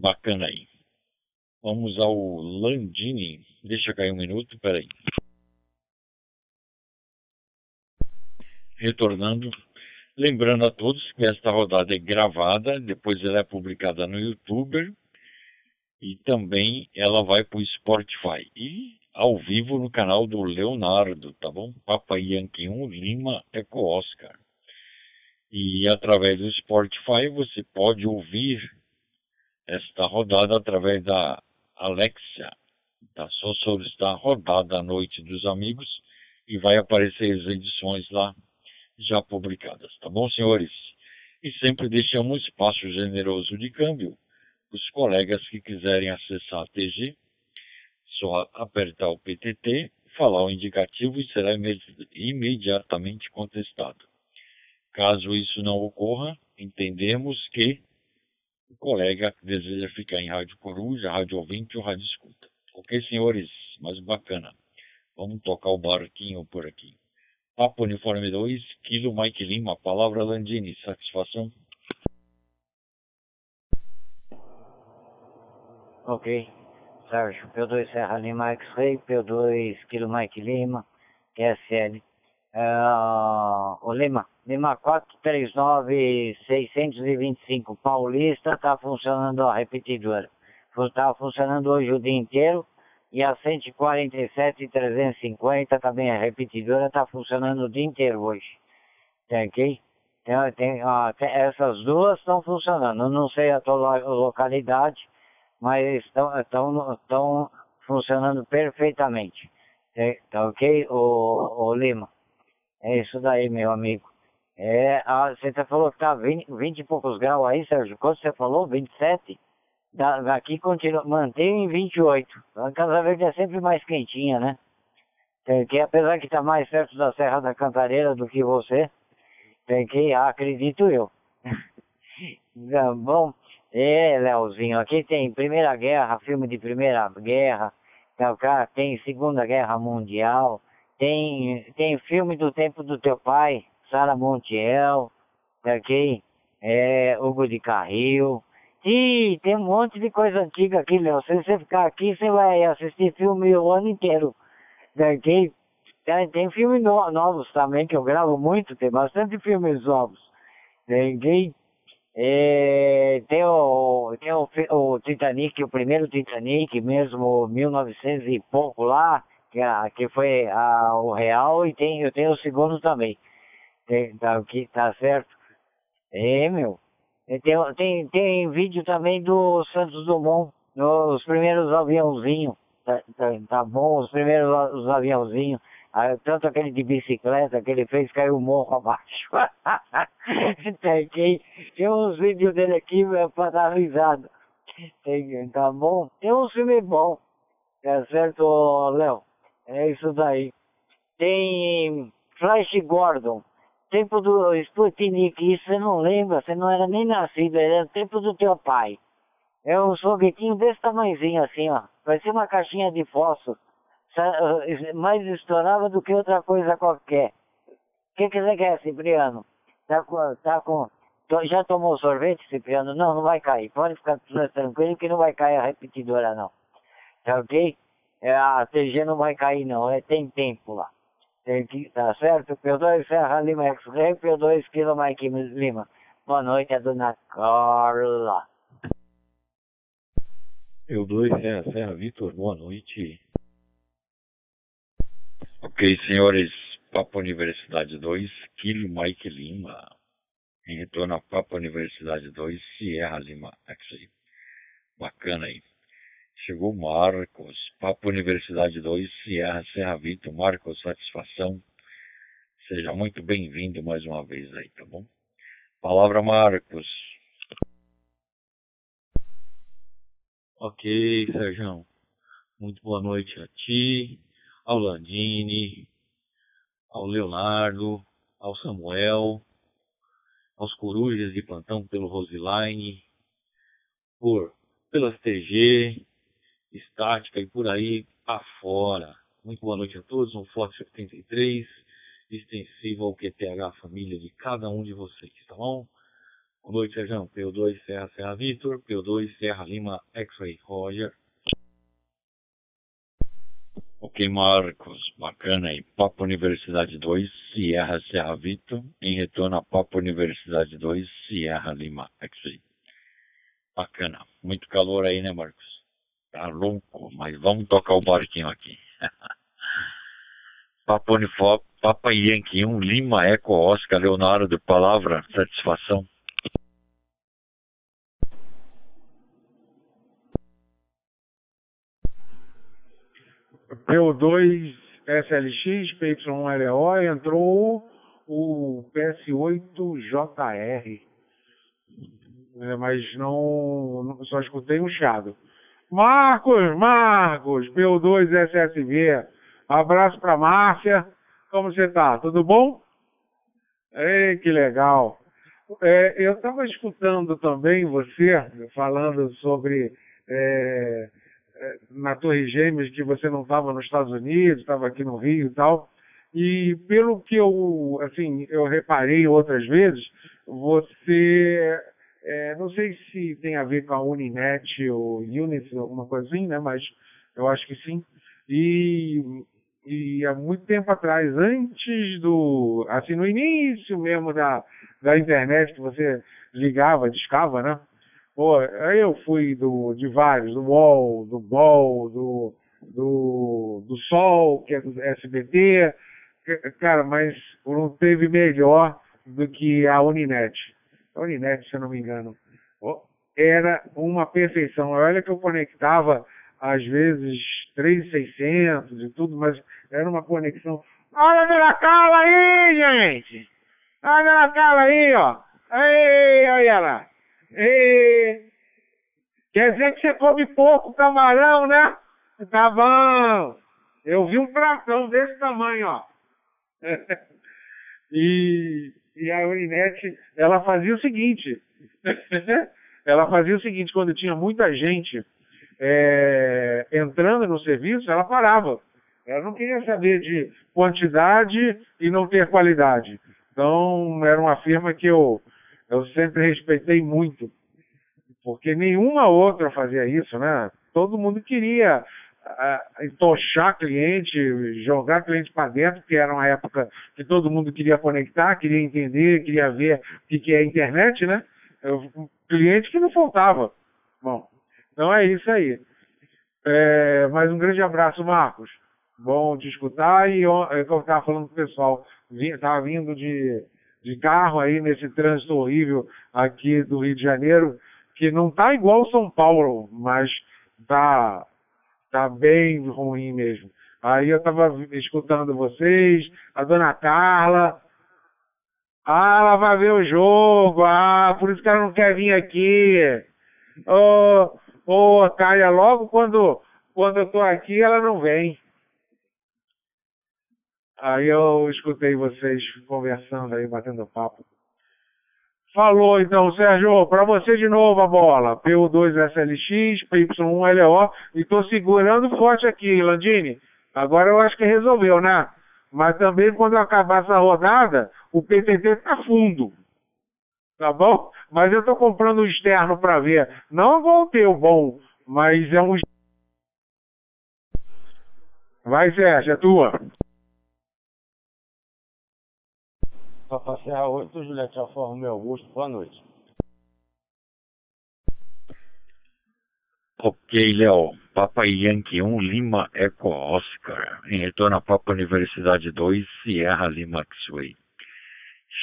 A: Bacana aí. Vamos ao Landini. Deixa cair um minuto, peraí. retornando, lembrando a todos que esta rodada é gravada, depois ela é publicada no YouTube e também ela vai para o Spotify e ao vivo no canal do Leonardo, tá bom? Papai Yankee 1 Lima Eco Oscar. E através do Spotify você pode ouvir esta rodada através da Alexia. Tá? Só solicitar a rodada à noite dos amigos e vai aparecer as edições lá já publicadas, tá bom, senhores? E sempre deixamos um espaço generoso de câmbio os colegas que quiserem acessar a TG, só apertar o PTT, falar o indicativo e será imediatamente contestado. Caso isso não ocorra, entendemos que colega deseja ficar em Rádio Coruja, Rádio Ouvinte ou Rádio Escuta. Ok, senhores? Mas bacana. Vamos tocar o barquinho por aqui. Papo Uniforme 2, Kilo Mike Lima, palavra Landini, satisfação?
B: Ok, Sérgio, P2 Serra Lima X-Ray, P2 Kilo Mike Lima, QSL. Uh, o Lima, Lima 439-625 Paulista, está funcionando a repetidora. Está funcionando hoje o dia inteiro e a 147 e 350 também a repetidora está funcionando o dia inteiro hoje. Tem aqui? Tem, tem, tem, essas duas estão funcionando. Não sei a tua localidade, mas estão, estão, estão funcionando perfeitamente. Tá ok, o, o Lima? É isso daí, meu amigo. É, você falou que tá 20, 20 e poucos graus aí, Sérgio. Quanto você falou? 27? da, daqui continua, mantém em 28. A Casa Verde é sempre mais quentinha, né? Que, apesar que está mais perto da Serra da Cantareira do que você, tem que, acredito eu. [LAUGHS] Bom, é, Leozinho, aqui tem Primeira Guerra, filme de Primeira Guerra, tem Segunda Guerra Mundial, tem, tem filme do tempo do teu pai, Sara Montiel, ok? É, Hugo de Carril, e tem um monte de coisa antiga aqui, Léo. Se você ficar aqui, você vai assistir filme o ano inteiro. Daqui tem, tem filmes no, novos também, que eu gravo muito, tem bastante filmes novos. Daqui é, tem o, tem o, o Titanic, o primeiro Titanic, mesmo 1900 e pouco lá, que, que foi a, o real, e tem, eu tenho o segundo também. Tem, tá, aqui, tá certo? É, meu. Tem, tem, tem vídeo também do Santos Dumont, os primeiros aviãozinhos, tá, tá, tá, bom, os primeiros os aviãozinhos, ah, tanto aquele de bicicleta que ele fez cair o morro abaixo. [LAUGHS] tem, tem, uns vídeos dele aqui é, pra dar risada. Tem, tá bom? Tem um filme bom, tá certo, Léo? É isso daí. Tem Flash Gordon, tempo do Sputnik, isso você não lembra, você não era nem nascido, era tempo do teu pai. É um foguetinho desse tamanhozinho assim, ó. Parecia uma caixinha de fósforo. Eh, mais estourava do que outra coisa qualquer. O que, que você quer, Cipriano? Tá com, tá com. Já tomou sorvete, Cipriano? Não, não vai cair. Pode ficar tranquilo que não vai cair a repetidora, não. Tá ok? É, a TG não vai cair, não. É, tem tempo lá. Tem que, tá certo? P2 Serra Lima X-Ray, P2 Kilo Mike Lima. Boa noite, a dona Carla.
A: P2 Serra, Serra Vitor, boa noite. Ok, senhores, Papa Universidade 2, Kilo Mike Lima. Em retorno a Papa Universidade 2, Sierra Lima X-Ray. Bacana aí. Chegou Marcos, Papo Universidade 2, Sierra Serra Vitor. Marcos, satisfação. Seja muito bem-vindo mais uma vez aí, tá bom? Palavra Marcos. Ok, Sérgio. Muito boa noite a ti, ao Landini, ao Leonardo, ao Samuel, aos corujas de plantão pelo Roseline, por pelas TG, estática e por aí afora. Muito boa noite a todos, um Forte 73, extensivo ao QTH família de cada um de vocês, tá bom? Boa noite, Sérgio. PO2 Serra Serra Vitor, PO2 Serra Lima X-Ray Roger. Ok, Marcos, bacana aí. Papo Universidade 2, Sierra Serra Vitor, em retorno a Papo Universidade 2, Sierra Lima X-Ray. Bacana, muito calor aí, né, Marcos? Tá louco, mas vamos tocar o barquinho aqui. [LAUGHS] Papa, Unifó, Papa Yankee 1, Lima, Eco, Oscar, Leonardo, palavra, satisfação.
C: PO2 SLX, PY1LO, entrou o PS8JR. É, mas não, só escutei um chiado. Marcos, Marcos, P2 SSV. Abraço para Márcia. Como você tá? Tudo bom? Ei, que legal. É, eu estava escutando também você falando sobre é, é, na Torre Gêmeas que você não estava nos Estados Unidos, estava aqui no Rio e tal. E pelo que eu, assim, eu reparei outras vezes, você é, não sei se tem a ver com a Uninet ou Unity, alguma coisa assim, né? Mas eu acho que sim. E, e há muito tempo atrás, antes do. Assim, no início mesmo da, da internet, que você ligava, discava, né? Pô, eu fui do, de vários, do UOL, do BOL, do, do, do Sol, que é do SBT. Cara, mas não teve melhor do que a Uninet Uninet, se eu não me engano, era uma perfeição. Olha que eu conectava, às vezes, 3,600 e tudo, mas era uma conexão. Olha a minha cala aí, gente! Olha a minha cala aí, ó! Ei, olha lá! Ei. Quer dizer que você come pouco camarão, né? Tá bom! Eu vi um pratão desse tamanho, ó. [LAUGHS] e e a Uninet, ela fazia o seguinte, [LAUGHS] ela fazia o seguinte, quando tinha muita gente é, entrando no serviço, ela parava. Ela não queria saber de quantidade e não ter qualidade. Então, era uma firma que eu, eu sempre respeitei muito, porque nenhuma outra fazia isso, né? Todo mundo queria entochar cliente, jogar cliente para dentro, que era uma época que todo mundo queria conectar, queria entender, queria ver o que, que é a internet, né? Eu, cliente que não faltava. Bom, então é isso aí. É, mais um grande abraço, Marcos. Bom te escutar e eu estava falando com o pessoal, estava vindo de, de carro aí nesse trânsito horrível aqui do Rio de Janeiro, que não está igual São Paulo, mas está Tá bem ruim mesmo. Aí eu tava escutando vocês, a dona Carla. Ah, ela vai ver o jogo. Ah, por isso que ela não quer vir aqui. Ô, oh, oh, Caia, logo quando, quando eu tô aqui, ela não vem. Aí eu escutei vocês conversando aí, batendo papo. Falou então, Sérgio, para você de novo a bola. PU2SLX, PY1LO e tô segurando forte aqui, Landini. Agora eu acho que resolveu, né? Mas também quando acabar essa rodada, o PTT tá fundo. Tá bom? Mas eu tô comprando um externo para ver. Não vou ter o bom, mas é um. Vai, Sérgio, é tua.
E: Papa Serra 8, Juliette Alfa Romeo Augusto, boa noite.
A: Ok, Léo. Papa Yankee 1, Lima Eco Oscar. Em retorno a Papa Universidade 2, Sierra Lima X-Way.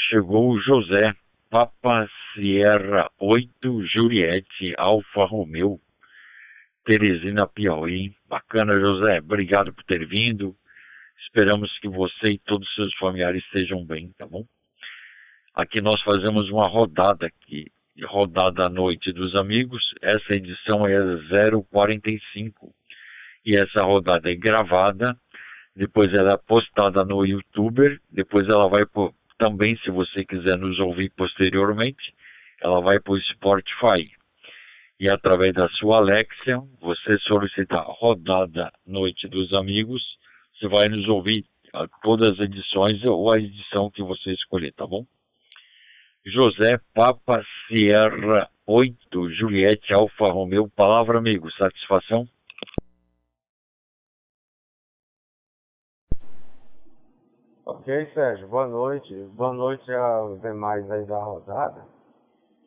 A: Chegou o José, Papa Sierra 8, Juliette Alfa Romeo. Teresina Piauí. Bacana, José. Obrigado por ter vindo. Esperamos que você e todos os seus familiares estejam bem, tá bom? Aqui nós fazemos uma rodada aqui, rodada à noite dos amigos. Essa edição é 045 e essa rodada é gravada. Depois ela é postada no YouTube. Depois ela vai pro, também, se você quiser nos ouvir posteriormente, ela vai para o Spotify. E através da sua Alexia, você solicitar rodada Noite dos Amigos, você vai nos ouvir todas as edições ou a edição que você escolher, tá bom? José Papa Sierra 8, Juliette Alfa Romeo. Palavra, amigo. Satisfação?
E: Ok, Sérgio. Boa noite. Boa noite aos demais aí da rodada.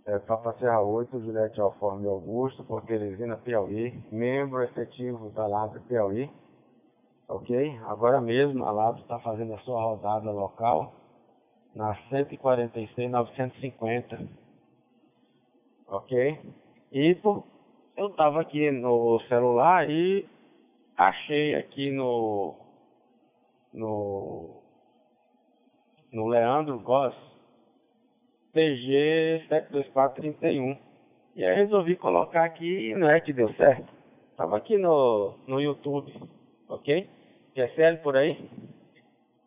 E: É, Papa Serra 8, Juliette Alfa Romeo Augusto, por Teresina, Piauí. Membro efetivo da Labra Piauí. Ok? Agora mesmo a Labra está fazendo a sua rodada local na 146 950. Ok? E eu tava aqui no celular e achei aqui no no no Leandro Goss PG 72431 e aí resolvi colocar aqui e não é que deu certo. Tava aqui no, no YouTube, ok? QSL por aí,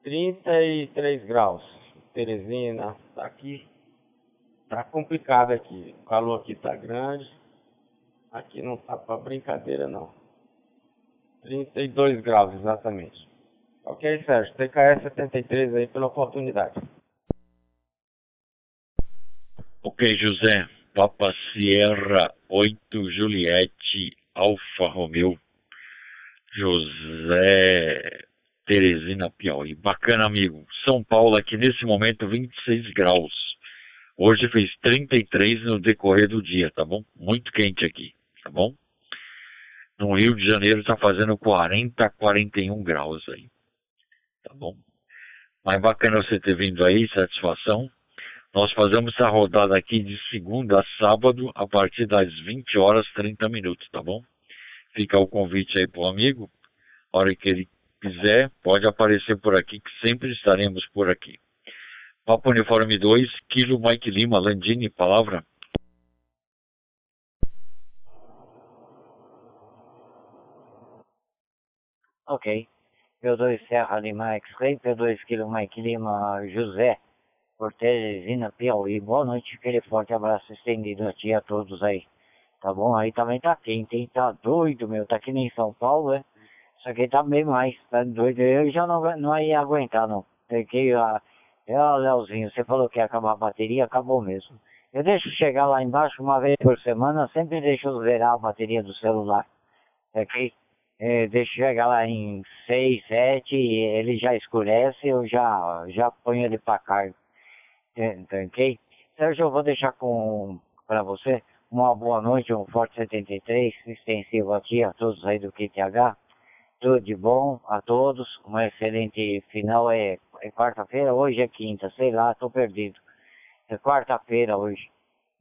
E: 33 graus. Teresina, tá aqui, tá complicado aqui. O calor aqui tá grande. Aqui não tá para brincadeira não. 32 graus exatamente. Ok, Sérgio, TKS 73 aí pela oportunidade.
A: Ok, José. Papa Sierra 8 Juliette Alfa Romeo. José Teresina, Piauí. Bacana, amigo. São Paulo aqui nesse momento 26 graus. Hoje fez 33 no decorrer do dia, tá bom? Muito quente aqui, tá bom? No Rio de Janeiro está fazendo 40 41 graus aí. Tá bom? Mas bacana você ter vindo aí, satisfação. Nós fazemos essa rodada aqui de segunda a sábado a partir das 20 horas 30 minutos, tá bom? Fica o convite aí pro amigo, hora que ele quiser, pode aparecer por aqui, que sempre estaremos por aqui. Papo Uniforme 2, Kilo Mike Lima, Landini, palavra.
B: Ok. P2 Serra Lima X-Ray, P2 Kilo Mike Lima José, por Teresina, Piauí. Boa noite, aquele forte abraço estendido a ti a todos aí. Tá bom? Aí também tá quente, hein? Tá doido, meu. Tá aqui nem São Paulo, é? Isso aqui tá bem mais, tá doido. Eu já não, não ia aguentar, não. Porque, a, ó, Leozinho, você falou que ia acabar a bateria, acabou mesmo. Eu deixo chegar lá embaixo uma vez por semana, sempre deixo zerar a bateria do celular. Ok? É, deixo chegar lá em 6, 7, ele já escurece, eu já, já ponho ele para carga. É, ok? Sérgio, eu vou deixar com para você uma boa noite, um forte 73, extensivo a ti, a todos aí do QTH. Tudo de bom a todos. Uma excelente final. É, é quarta-feira, hoje é quinta, sei lá, tô perdido. É quarta-feira hoje.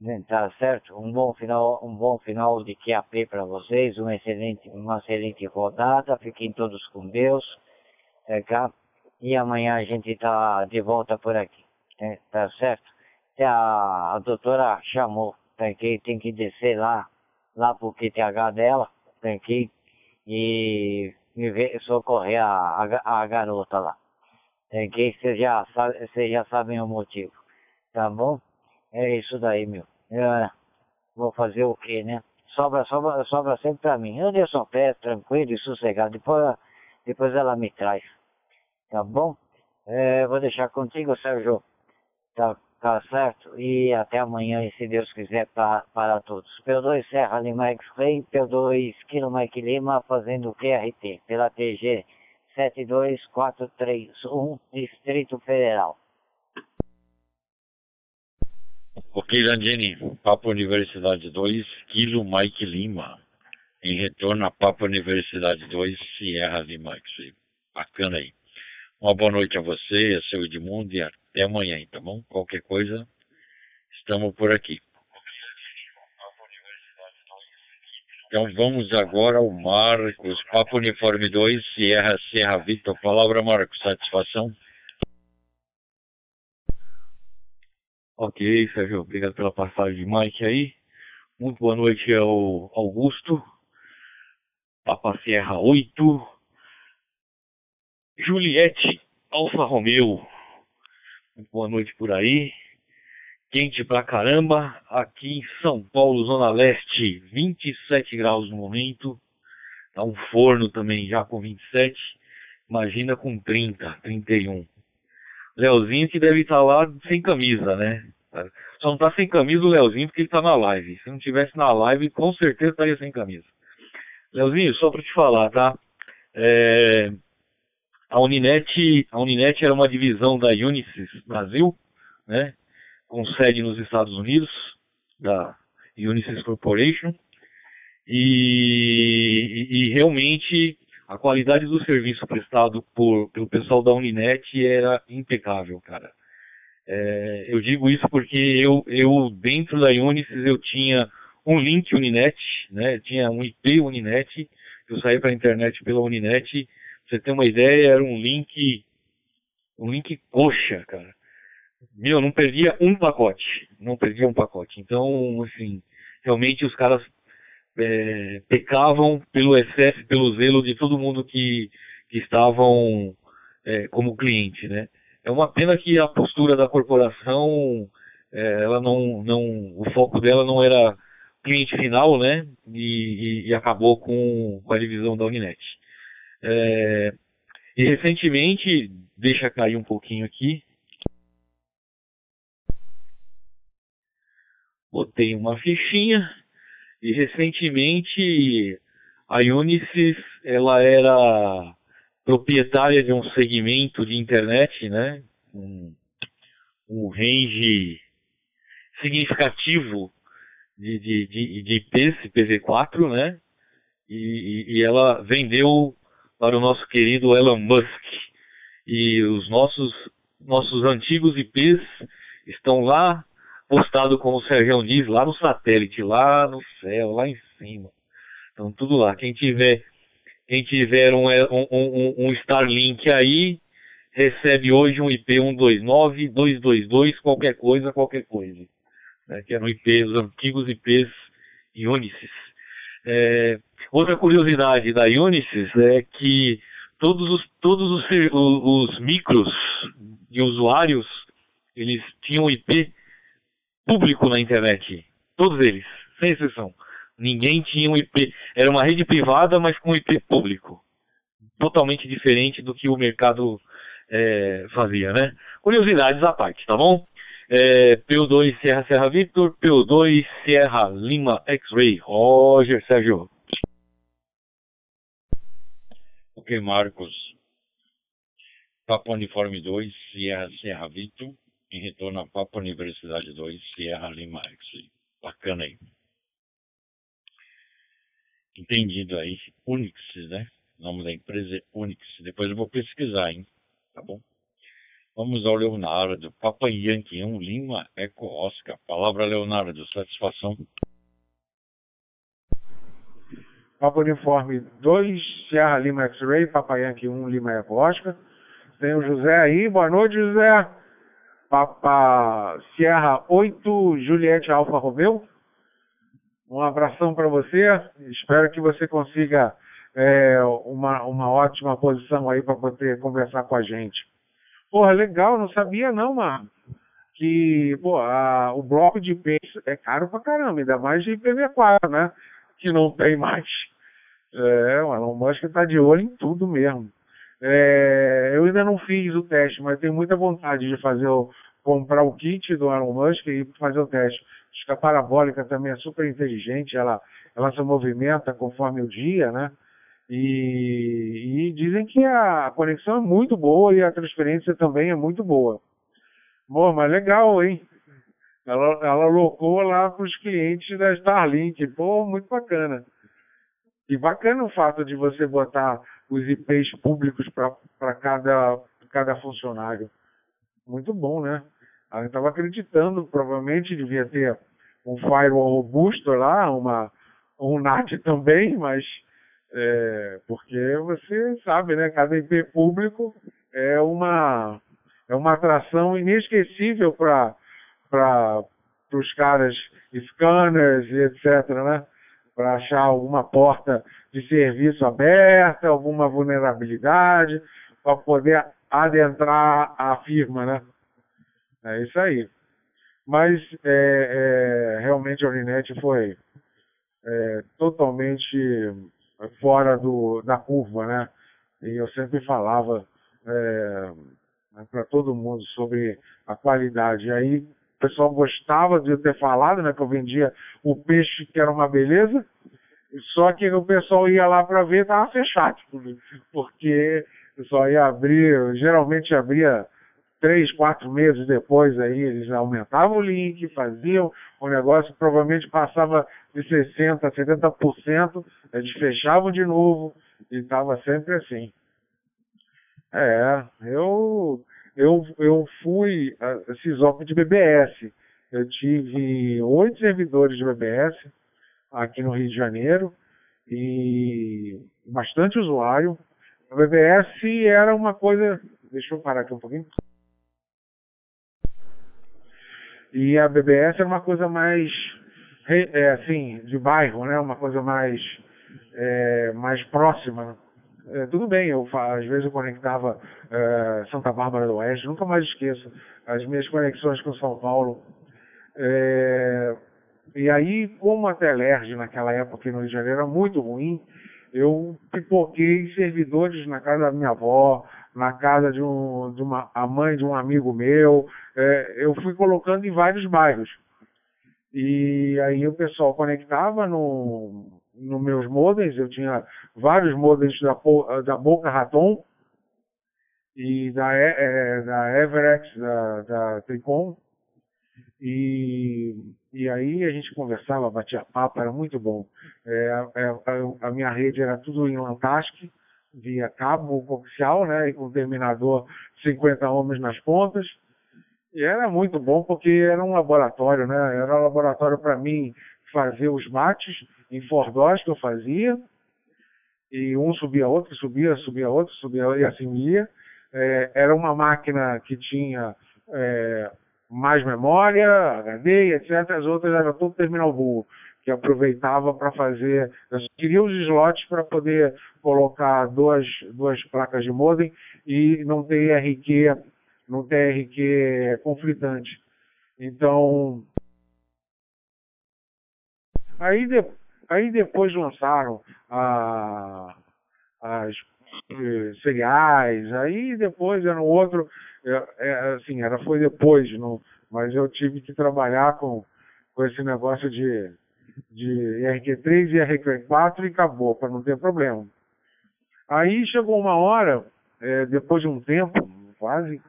B: Né, tá certo? Um bom final, um bom final de QAP para vocês, uma excelente, uma excelente rodada. Fiquem todos com Deus. Tá? E amanhã a gente tá de volta por aqui. Né? Tá certo? A, a doutora chamou, tá que tem que descer lá, lá pro QTH dela, tem que e me ver socorrer a, a, a garota lá. Tem que vocês já, vocês já sabem o motivo. Tá bom? É isso daí, meu. É, vou fazer o quê, né? Sobra, sobra, sobra sempre pra mim. Eu deixo a pé, tranquilo e sossegado. Depois, depois ela me traz. Tá bom? É, vou deixar contigo, Sérgio. Tá, tá certo? E até amanhã, e se Deus quiser, para, para todos. P2 Serra Lima X-Ray, P2 Kilo Mike Lima, fazendo QRT, pela TG 72431, Distrito Federal.
A: Ok, Landini, Papo Universidade 2, Kilo Mike Lima. Em retorno a Papo Universidade 2, Sierra Lima X-Ray. Bacana aí. Uma boa noite a você, a seu Edmundo e até amanhã, tá bom? Qualquer coisa, estamos por aqui. Então vamos agora ao Marcos, Papo Uniforme 2, Sierra, Sierra Victor. Palavra, Marcos, satisfação?
F: Ok, Sérgio, obrigado pela passagem de Mike aí. Muito boa noite ao Augusto, Papa Sierra 8, Juliette, Alfa Romeo. Boa noite por aí. Quente pra caramba, aqui em São Paulo, Zona Leste, 27 graus no momento. Tá um forno também já com 27. Imagina com 30, 31. Leozinho que deve estar lá sem camisa, né? Só não tá sem camisa o Leozinho porque ele tá na live. Se não tivesse na live, com certeza estaria sem camisa. Leozinho, só para te falar, tá? É, a Uninet, a Uninet era uma divisão da Unisys Brasil, né? Com sede nos Estados Unidos, da Unisys Corporation. E, e, e realmente a qualidade do serviço prestado por, pelo pessoal da Uninet era impecável, cara. É, eu digo isso porque eu, eu, dentro da Unisys, eu tinha um link Uninet, né? Tinha um IP Uninet, eu saí para a internet pela Uninet. Você ter uma ideia, era um link, um link coxa, cara. Meu, não perdia um pacote, não perdia um pacote. Então, assim, realmente os caras é, pecavam pelo excesso, pelo zelo de todo mundo que, que estavam é, como cliente, né? É uma pena que a postura da corporação, é, ela não, não, o foco dela não era cliente final, né? E, e, e acabou com, com, a divisão da Uninet. É, e recentemente, deixa cair um pouquinho aqui. Botei uma fichinha e recentemente a Unisys ela era proprietária de um segmento de internet, né? Um, um range significativo de, de, de, de IPs, IPv4, né? E, e, ela vendeu para o nosso querido Elon Musk. E os nossos, nossos antigos IPs estão lá postados, como o Sérgio diz, lá no satélite, lá no céu, lá em cima. Então tudo lá. Quem tiver quem tiver um, um, um, um Starlink aí, recebe hoje um IP 129, 222, qualquer coisa, qualquer coisa. Né, que eram IPs, os antigos IPs Unisys. É, outra curiosidade da Unisys é que todos os, todos os, os, os micros de usuários, eles tinham IP público na internet. Todos eles, sem exceção. Ninguém tinha um IP. Era uma rede privada, mas com IP público. Totalmente diferente do que o mercado é, fazia, né? Curiosidades à parte, tá bom? É, PO2 Serra Serra Victor, PO2 Serra Lima X-Ray. Roger Sérgio.
A: Ok, Marcos. Papa Uniforme 2, Sierra Serra Victor. Em retorno a Papa Universidade 2, Sierra Lima X-Ray. Bacana aí entendido aí, Unix, né? O nome da empresa é Unix. Depois eu vou pesquisar, hein? Tá bom? Vamos ao Leonardo. Papa Yankee 1, Lima, Eco Oscar. Palavra Leonardo, satisfação.
C: Papa Uniforme 2, Sierra Lima X-Ray, Papa Yankee 1, Lima Eco Oscar. Tem o José aí. Boa noite, José. Papa Sierra 8, Juliette Alfa Romeo. Um abração para você. Espero que você consiga é, uma, uma ótima posição aí para poder conversar com a gente. Porra, legal, não sabia não, mano. Que, pô, a, o bloco de peixe é caro pra caramba, ainda mais de IPv4, né? Que não tem mais. É, o Elon Musk tá de olho em tudo mesmo. É, eu ainda não fiz o teste, mas tenho muita vontade de fazer o, comprar o kit do Elon Musk e fazer o teste. Acho que a parabólica também é super inteligente, ela, ela se movimenta conforme o dia, né? E, e, dizem que a conexão é muito boa e a transferência também é muito boa. Bom, mas legal, hein? Ela, ela locou lá para os clientes da Starlink. Pô, muito bacana. E bacana o fato de você botar os IPs públicos para cada, cada funcionário. Muito bom, né? Ela estava acreditando, provavelmente devia ter um firewall robusto lá, uma, um NAT [LAUGHS] também, mas é, porque você sabe, né? Cada IP público é uma, é uma atração inesquecível para os caras scanners e etc, né? Para achar alguma porta de serviço aberta, alguma vulnerabilidade, para poder adentrar a firma, né? É isso aí. Mas é, é, realmente a Orinet foi é, totalmente fora do, da curva, né? E eu sempre falava é, para todo mundo sobre a qualidade. E aí o pessoal gostava de ter falado, né? Que eu vendia o peixe que era uma beleza, só que o pessoal ia lá para ver estava fechado, porque só ia abrir, geralmente abria três, quatro meses depois aí eles aumentavam o link, faziam o negócio, provavelmente passava de 60%, 70%, eles fechavam de novo e estava sempre assim. É, eu, eu, eu fui a CISOP de BBS. Eu tive oito servidores de BBS aqui no Rio de Janeiro e bastante usuário. O BBS era uma coisa. Deixa eu parar aqui um pouquinho. E a BBS era uma coisa mais, é, assim, de bairro, né? Uma coisa mais, é, mais próxima. É, tudo bem, eu às vezes eu conectava é, Santa Bárbara do Oeste, nunca mais esqueço as minhas conexões com São Paulo. É, e aí, como a Telerge naquela época aqui no Rio de Janeiro era muito ruim, eu pipoquei servidores na casa da minha avó, na casa de, um, de uma a mãe de um amigo meu. É, eu fui colocando em vários bairros. E aí o pessoal conectava no, no meus modems, eu tinha vários modems da, da Boca Raton e da, é, da Everex, da, da Tricom. E, e aí a gente conversava, batia papo, era muito bom. É, é, a, a minha rede era tudo em Lantasc, via cabo coaxial, né, e com terminador 50 ohms nas pontas. E era muito bom porque era um laboratório, né? Era um laboratório para mim fazer os mates em fordós que eu fazia. E um subia outro, subia, subia outro, subia e assim ia. É, era uma máquina que tinha é, mais memória, HD, etc. As outras eram tudo terminal burro que aproveitava para fazer. Eu queria os slots para poder colocar duas, duas placas de modem e não ter RQ, não ter RQ conflitante. Então, aí, de, aí depois lançaram as eh, seriais, aí depois era um outro, é, é, assim, era, foi depois, não, mas eu tive que trabalhar com, com esse negócio de de RQ3 e RQ4 e acabou, para não ter problema. Aí chegou uma hora, é, depois de um tempo, quase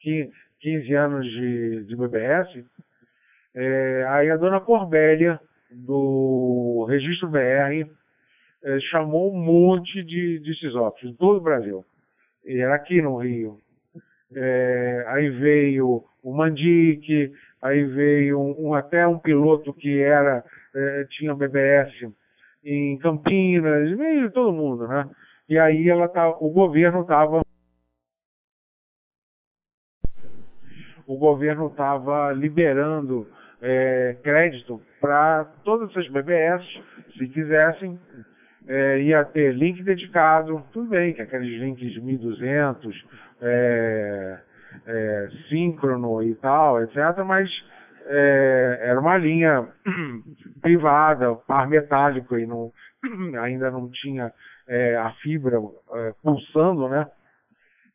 C: 15 anos de, de BBS, é, aí a dona Corbélia, do Registro BR, é, chamou um monte de, de CISOPs de todo o Brasil. E era aqui no Rio. É, aí veio o Mandic, aí veio um, um, até um piloto que era é, tinha BBS em Campinas, veio todo mundo, né? E aí ela tá, o governo estava o governo estava liberando é, crédito para todas essas BBS, se quisessem, é, ia ter link dedicado, tudo bem, que aqueles links de 1.200, é, é, síncrono e tal, etc., mas é, era uma linha [CLEARS THROAT] privada, par metálico, e não, [CLEARS THROAT] ainda não tinha é, a fibra é, pulsando, né?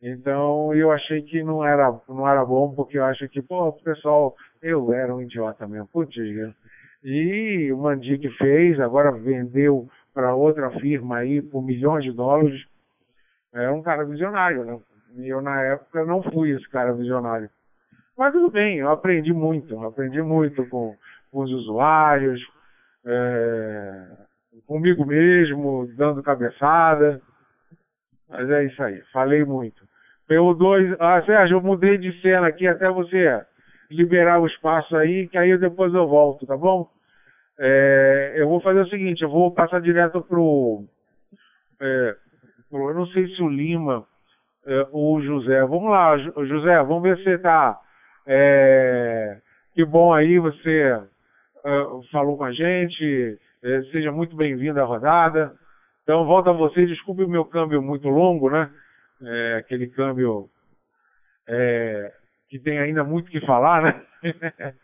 C: Então eu achei que não era, não era bom, porque eu acho que, pô, o pessoal, eu era um idiota mesmo, putz, e o Mandic fez, agora vendeu para outra firma aí por milhões de dólares. É um cara visionário, né? E eu na época não fui esse cara visionário. Mas tudo bem, eu aprendi muito, aprendi muito com, com os usuários, é, comigo mesmo, dando cabeçada. Mas é isso aí, falei muito. Pelo 2, ah, Sérgio, eu mudei de cena aqui até você liberar o espaço aí, que aí depois eu volto, tá bom? É, eu vou fazer o seguinte, eu vou passar direto pro, é, pro eu não sei se o Lima é, ou o José. Vamos lá, José, vamos ver se você tá. É, que bom aí, você é, falou com a gente. É, seja muito bem-vindo à rodada. Então, volta a você. Desculpe o meu câmbio muito longo, né? Aquele câmbio é, que tem ainda muito que falar, né? [LAUGHS]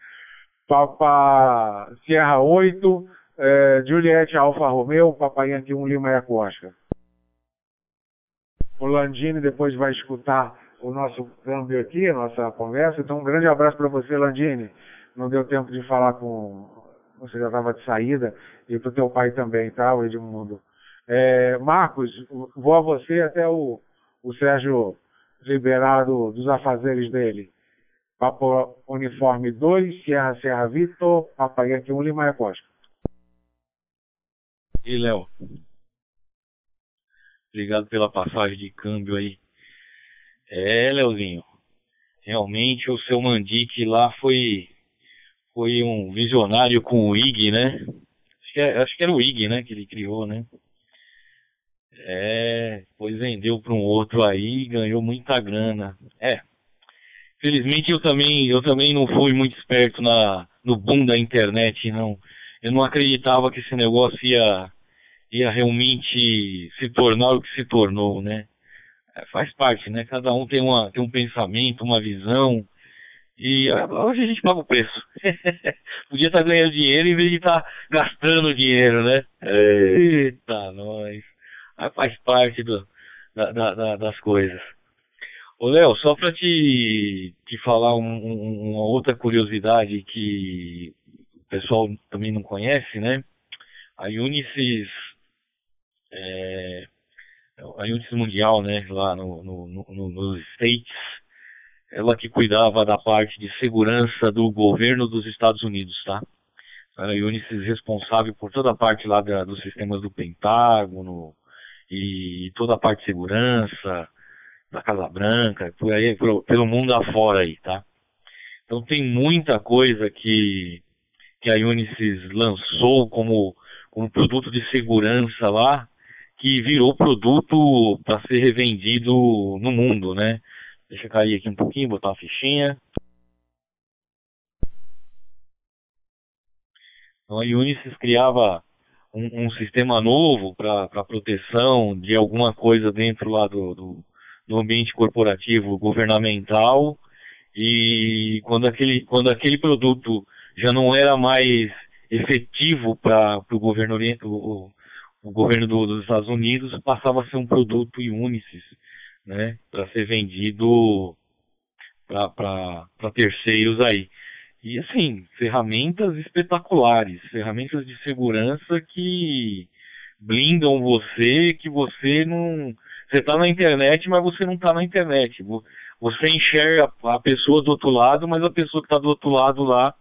C: Papa Sierra 8, é, Juliette Alfa Romeo, Papai Yankee 1 Lima Eco Oscar. O Landini depois vai escutar o nosso câmbio aqui, a nossa conversa. Então, um grande abraço para você, Landini. Não deu tempo de falar com. Você já estava de saída. E para o teu pai também, tá, o Edmundo? É, Marcos, vou a você até o, o Sérgio liberar do, dos afazeres dele. Papa Uniforme 2, Sierra Serra Vitor, Papai Yankee 1, Lima Costa.
F: E Léo? Obrigado pela passagem de câmbio aí. É, Leozinho. Realmente o seu Mandique lá foi foi um visionário com o IG, né? Acho que, é, acho que era o IG, né, que ele criou, né? É, depois vendeu para um outro aí e ganhou muita grana. É. Felizmente eu também, eu também não fui muito esperto na, no boom da internet, não. Eu não acreditava que esse negócio ia, ia realmente se tornar o que se tornou, né? É, faz parte, né? Cada um tem, uma, tem um pensamento, uma visão. E ah, hoje a gente paga o preço. [LAUGHS] Podia estar ganhando dinheiro em vez de estar gastando dinheiro, né? Eita, nós faz parte do, da, da, das coisas. Ô Léo, só para te, te falar um, um, uma outra curiosidade que o pessoal também não conhece, né? A Unisys, é, a Unisys Mundial, né, lá no, no, no, nos States, ela que cuidava da parte de segurança do governo dos Estados Unidos, tá? A Unisys responsável por toda a parte lá da, dos sistemas do Pentágono, e toda a parte de segurança da Casa Branca, por aí, pelo, pelo mundo afora aí, tá? Então tem muita coisa que, que a Unisys lançou como, como produto de segurança lá, que virou produto para ser revendido no mundo, né? Deixa eu cair aqui um pouquinho, botar uma fichinha. Então a Unisys criava um, um sistema novo para proteção de alguma coisa dentro lá do, do, do, ambiente corporativo governamental e quando aquele, quando aquele produto já não era mais efetivo para o governo o, o governo do, dos Estados Unidos passava a ser um produto Unisys, né, para ser vendido para terceiros aí. E assim, ferramentas espetaculares, ferramentas de segurança que blindam você, que você não. Você está na internet, mas você não está na internet. Você enxerga a pessoa do outro lado, mas a pessoa que está do outro lado lá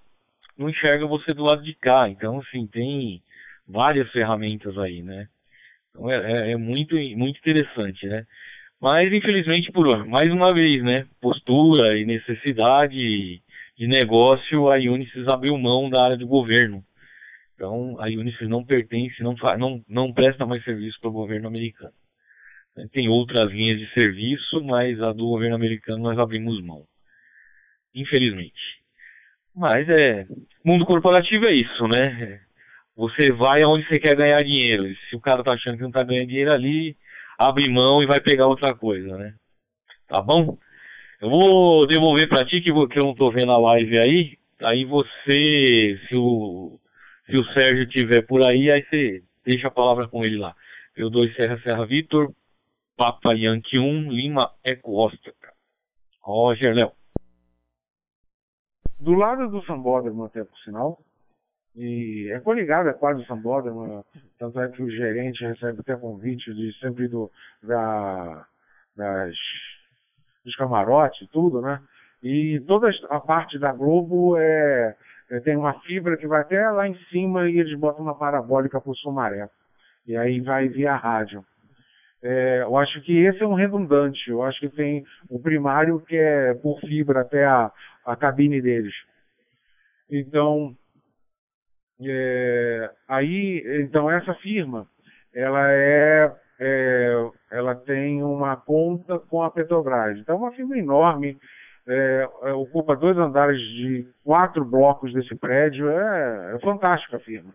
F: não enxerga você do lado de cá. Então, assim, tem várias ferramentas aí, né? Então é, é, é muito, muito interessante, né? Mas, infelizmente, por mais uma vez, né? Postura e necessidade de negócio, a Unisys abriu mão da área de governo. Então, a Unisys não pertence, não, não, não presta mais serviço para o governo americano. Tem outras linhas de serviço, mas a do governo americano nós abrimos mão. Infelizmente. Mas é. Mundo corporativo é isso, né? Você vai aonde você quer ganhar dinheiro. Se o cara tá achando que não tá ganhando dinheiro ali, abre mão e vai pegar outra coisa, né? Tá bom? Eu vou devolver para ti que, que eu não tô vendo a live aí. Aí você, se o, se o Sérgio tiver por aí, aí você deixa a palavra com ele lá. Eu dou Serra Serra Vitor, Papa Yankee 1, Lima Eco Oscar. Roger Léo.
C: Do lado do Sambódromo até por sinal, e é coligado, é quase o Sambódromo, tanto é que o gerente recebe até convite de sempre do, da, das, dos camarotes tudo, né? E toda a parte da Globo é, é, tem uma fibra que vai até lá em cima e eles botam uma parabólica para o Sumaré. E aí vai via rádio. É, eu acho que esse é um redundante. Eu acho que tem o primário que é por fibra até a, a cabine deles. Então, é, aí, então essa firma, ela é, é, ela tem uma conta com a Petrobras. Então, é uma firma enorme, é, é, ocupa dois andares de quatro blocos desse prédio, é, é fantástica a firma.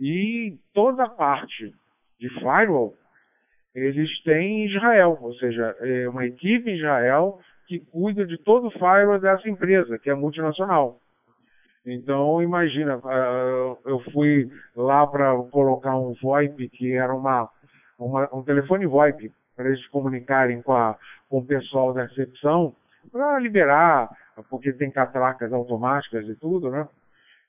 C: E toda a parte de firewall eles têm Israel, ou seja, é uma equipe em Israel que cuida de todo o firewall dessa empresa, que é multinacional. Então, imagina, ah, eu fui lá para colocar um VoIP, que era uma, uma um telefone VoIP, para eles comunicarem com, a, com o pessoal da recepção, para liberar, porque tem catracas automáticas e tudo, né?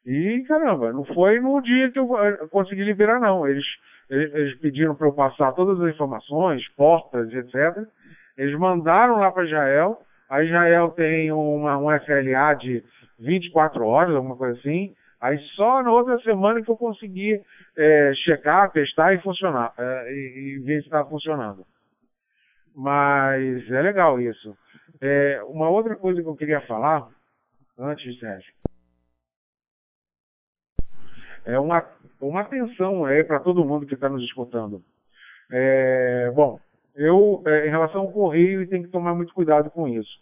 C: E caramba, não foi no dia que eu consegui liberar, não. Eles eles pediram para eu passar todas as informações, portas, etc. Eles mandaram lá para Israel. A Israel tem uma, um SLA de 24 horas, alguma coisa assim. Aí só na outra semana que eu consegui é, checar, testar e funcionar, é, e, e, ver se estava funcionando. Mas é legal isso. É, uma outra coisa que eu queria falar, antes, Sérgio, é uma, uma atenção aí para todo mundo que está nos escutando. É, bom, eu, é, em relação ao correio, tenho que tomar muito cuidado com isso.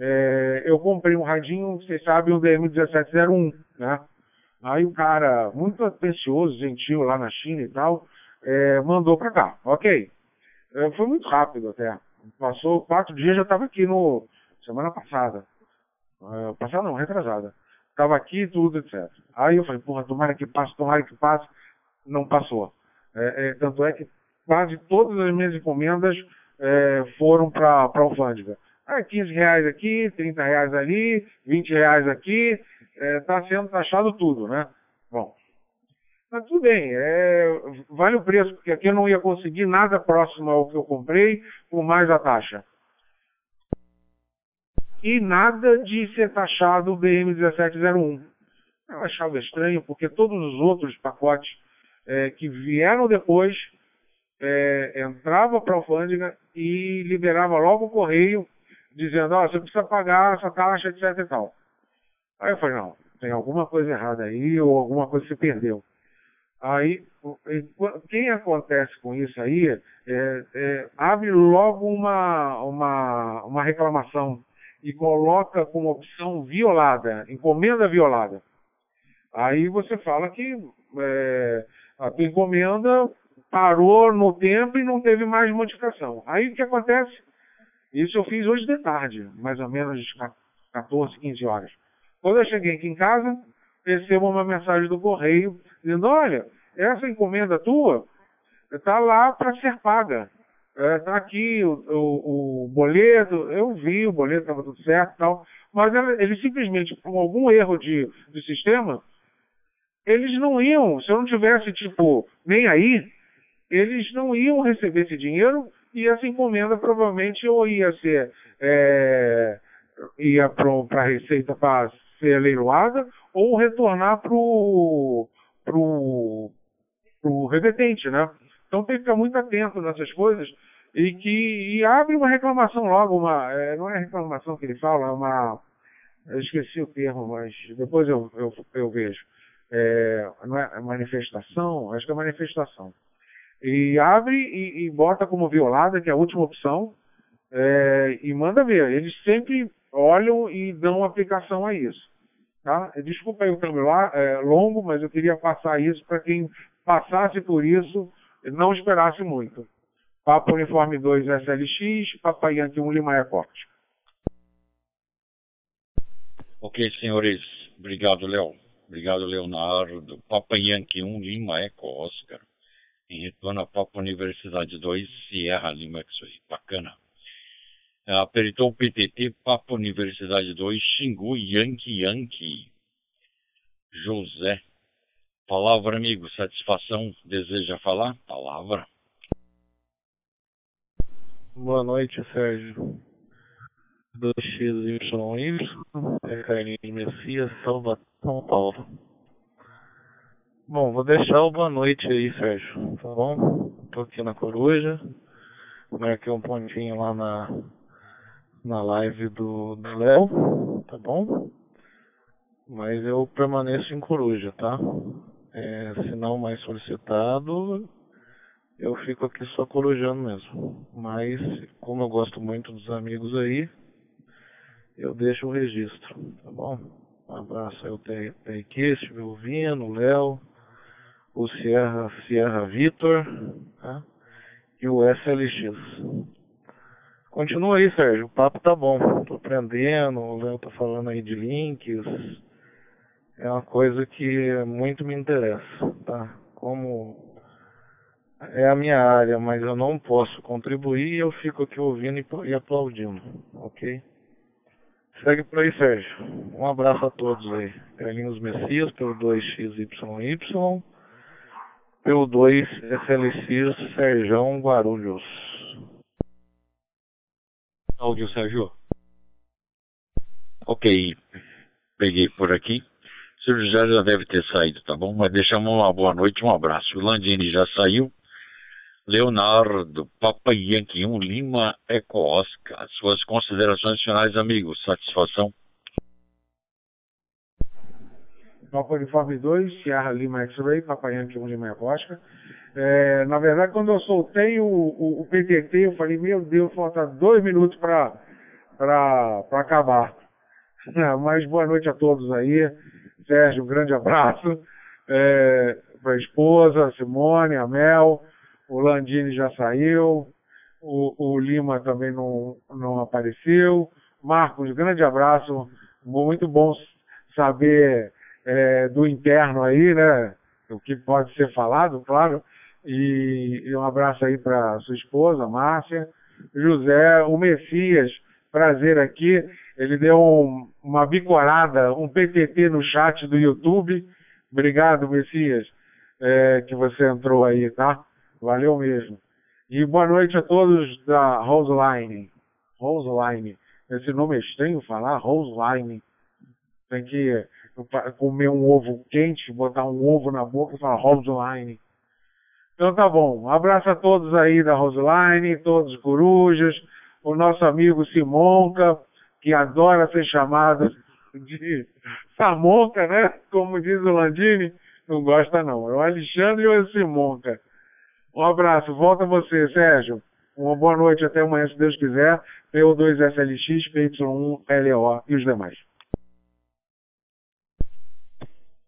C: É, eu comprei um radinho, vocês sabem, um DM1701, né? Aí o cara, muito atencioso, gentil lá na China e tal, é, mandou para cá. Ok. É, foi muito rápido até. Passou quatro dias, já estava aqui no. semana passada. É, passada não, retrasada. Estava aqui tudo, etc. Aí eu falei, porra, tomara que passe, tomara que passe. Não passou. É, é, tanto é que quase todas as minhas encomendas é, foram para a alfândega. Ah, 15 reais aqui, 30 reais ali, 20 reais aqui, está é, sendo taxado tudo, né? Bom, mas tudo bem, é, vale o preço, porque aqui eu não ia conseguir nada próximo ao que eu comprei por mais a taxa e nada de ser taxado o BM1701. Eu achava estranho, porque todos os outros pacotes é, que vieram depois é, entrava para a alfândega e liberava logo o correio, dizendo, ó, oh, você precisa pagar essa taxa, etc e tal. Aí eu falei, não, tem alguma coisa errada aí, ou alguma coisa se perdeu. Aí, quem acontece com isso aí, é, é, abre logo uma, uma, uma reclamação e coloca como opção violada, encomenda violada. Aí você fala que é, a tua encomenda parou no tempo e não teve mais modificação. Aí o que acontece? Isso eu fiz hoje de tarde, mais ou menos 14, 15 horas. Quando eu cheguei aqui em casa, recebo uma mensagem do correio dizendo: Olha, essa encomenda tua está lá para ser paga aqui o, o, o, boleto, eu vi, o boleto estava tudo certo e tal, mas ele simplesmente, com algum erro de, de sistema, eles não iam, se eu não tivesse, tipo, nem aí, eles não iam receber esse dinheiro e essa encomenda provavelmente ou ia ser, é, ia para a Receita para ser leiloada ou retornar para o pro, pro remetente, né? Então tem que ficar muito atento nessas coisas, e que e abre uma reclamação logo, uma, é, não é reclamação que ele fala, é uma. Eu esqueci o termo, mas depois eu, eu, eu vejo. É, não é manifestação? Acho que é manifestação. E abre e, e bota como violada, que é a última opção, é, e manda ver. Eles sempre olham e dão aplicação a isso. Tá? Desculpa aí o câmbio lá, é, longo, mas eu queria passar isso para quem passasse por isso não esperasse muito. Papo Uniforme 2 SLX, Papai Yankee 1 Lima Airport.
A: Ok, senhores. Obrigado, Léo. Obrigado, Leonardo. Papa Yankee 1, Lima, Eco, Oscar. Em retorno a Papa Universidade 2, Sierra Lima, isso aí. Bacana. Apertou o PTT, Papa Universidade 2, Xingu, Yankee, Yankee. José. Palavra, amigo. Satisfação. Deseja falar? Palavra.
G: Boa noite, Sérgio. 2XYY, é Carlinhos Messias, Salva São Paulo. Bom, vou deixar o boa noite aí, Sérgio, tá bom? Tô aqui na Coruja, marquei um pontinho lá na, na live do Léo, tá bom? Mas eu permaneço em Coruja, tá? É, se não mais solicitado, eu fico aqui só corujando mesmo. Mas, como eu gosto muito dos amigos aí, eu deixo o registro, tá bom? Um abraço aí ao TRQ, estiver ouvindo, o Léo, o Sierra, Sierra Vitor, tá? E o SLX. Continua aí, Sérgio, o papo tá bom. Tô aprendendo, o Léo tá falando aí de links. É uma coisa que muito me interessa, tá? Como é a minha área, mas eu não posso contribuir, eu fico aqui ouvindo e aplaudindo, ok? Segue por aí, Sérgio. Um abraço a todos aí. Carlinhos Messias, pelo 2XYY, pelo 2SLX, Sérgio Guarulhos.
A: Áudio, Sérgio. Ok, peguei por aqui. O senhor José já deve ter saído, tá bom? Mas deixamos uma boa noite, um abraço. O Landini já saiu. Leonardo, Papa Yankee 1, Lima, Eco Oscar. Suas considerações finais, amigos. Satisfação.
C: Papa Uniforme 2, Sierra Lima X-Ray, Papa Yankee 1, Lima, Eco Oscar. É, na verdade, quando eu soltei o, o, o, PTT, eu falei, meu Deus, falta dois minutos para acabar. [LAUGHS] Mas boa noite a todos aí. Sérgio, um grande abraço. É, para a esposa, a Simone, a Mel, o Landini já saiu, o, o Lima também não, não apareceu. Marcos, grande abraço, muito bom saber é, do interno aí, né? O que pode ser falado, claro. E, e um abraço aí para sua esposa, Márcia. José, o Messias, prazer aqui. Ele deu um, uma bicorada, um PTT no chat do YouTube. Obrigado, Messias, é, que você entrou aí, tá? Valeu mesmo. E boa noite a todos da Roseline. Roseline. Esse nome é estranho falar, Roseline. Tem que comer um ovo quente, botar um ovo na boca e falar Roseline. Então tá bom. Abraço a todos aí da Roseline, todos os corujas, o nosso amigo Simonca, que adora ser chamado de Samonca, né? Como diz o Landini, não gosta não. É o Alexandre e o Simonca. Um abraço, volta você, Sérgio. Uma boa noite, até amanhã, se Deus quiser. PO2SLX, PY1LO e os demais.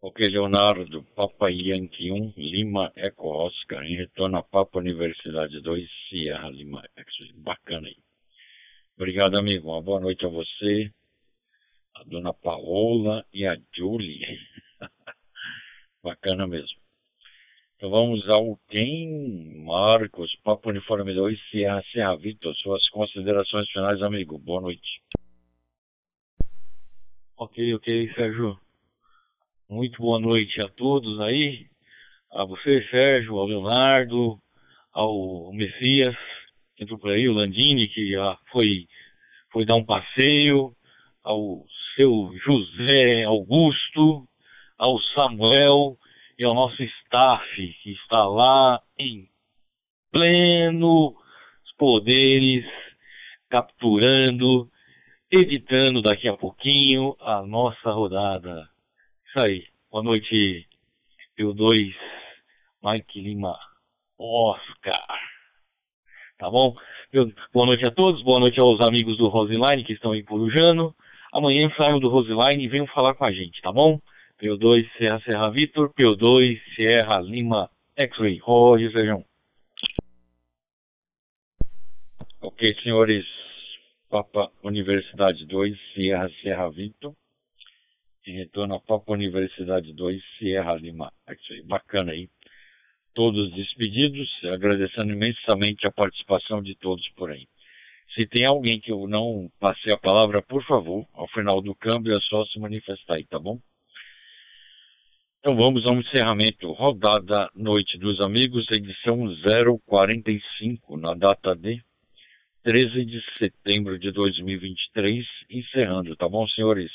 A: Ok, Leonardo, Papa Yankee 1, Lima Eco Oscar, em retorno a Papa Universidade 2, Sierra Lima Eco. Bacana aí. Obrigado, amigo. Uma boa noite a você, a dona Paola e a Julie. [LAUGHS] Bacana mesmo. Então vamos ao quem? Marcos, Papo Uniforme 2, Sierra, Serra Vitor, suas considerações finais, amigo. Boa noite.
F: Ok, ok, Sérgio. Muito boa noite a todos aí. A você, Sérgio, ao Leonardo, ao Messias, entrou por aí, o Landini, que foi, foi dar um passeio, ao seu José Augusto, ao Samuel, e ao nosso staff que está lá em pleno poderes, capturando, editando daqui a pouquinho a nossa rodada. Isso aí. Boa noite, eu 2 Mike Lima, Oscar. Tá bom? Boa noite a todos, boa noite aos amigos do Roseline que estão aí corujando. Amanhã saio do Roseline e venham falar com a gente, tá bom? PO2 Serra Serra Vitor, PO2 Sierra Lima X-Ray. Roger, Sejão.
A: Ok, senhores. Papa Universidade 2, Sierra Serra Vitor. em retorno a Papa Universidade 2, Sierra Lima. Aí, bacana aí. Todos despedidos, agradecendo imensamente a participação de todos por aí. Se tem alguém que eu não passei a palavra, por favor, ao final do câmbio é só se manifestar aí, tá bom? Então vamos ao encerramento. Rodada Noite dos Amigos, edição 045, na data de 13 de setembro de 2023, encerrando, tá bom, senhores?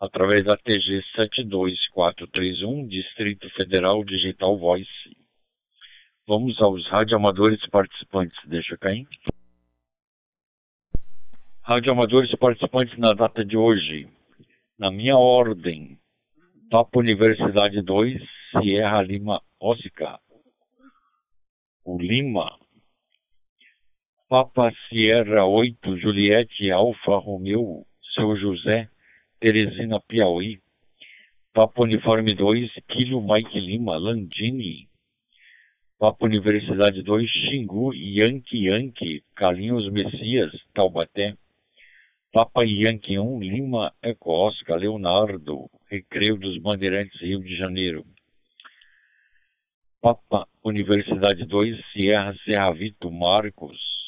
A: Através da TG 72431, Distrito Federal Digital Voice. Vamos aos radioamadores participantes, deixa cair. Radioamadores participantes na data de hoje. Na minha ordem, Papa Universidade 2, Sierra Lima Oscar. O Lima. Papa Sierra 8, Juliette Alfa Romeu, Seu José, Teresina Piauí. Papa Uniforme 2, Kilo Mike Lima, Landini. Papa Universidade 2, Xingu, Yankee Yankee, Carlinhos Messias, Taubaté. Papa Yankee 1, Lima Eco Oscar, Leonardo, Recreio dos Bandeirantes, Rio de Janeiro. Papa Universidade 2, Sierra Serra Vito, Marcos.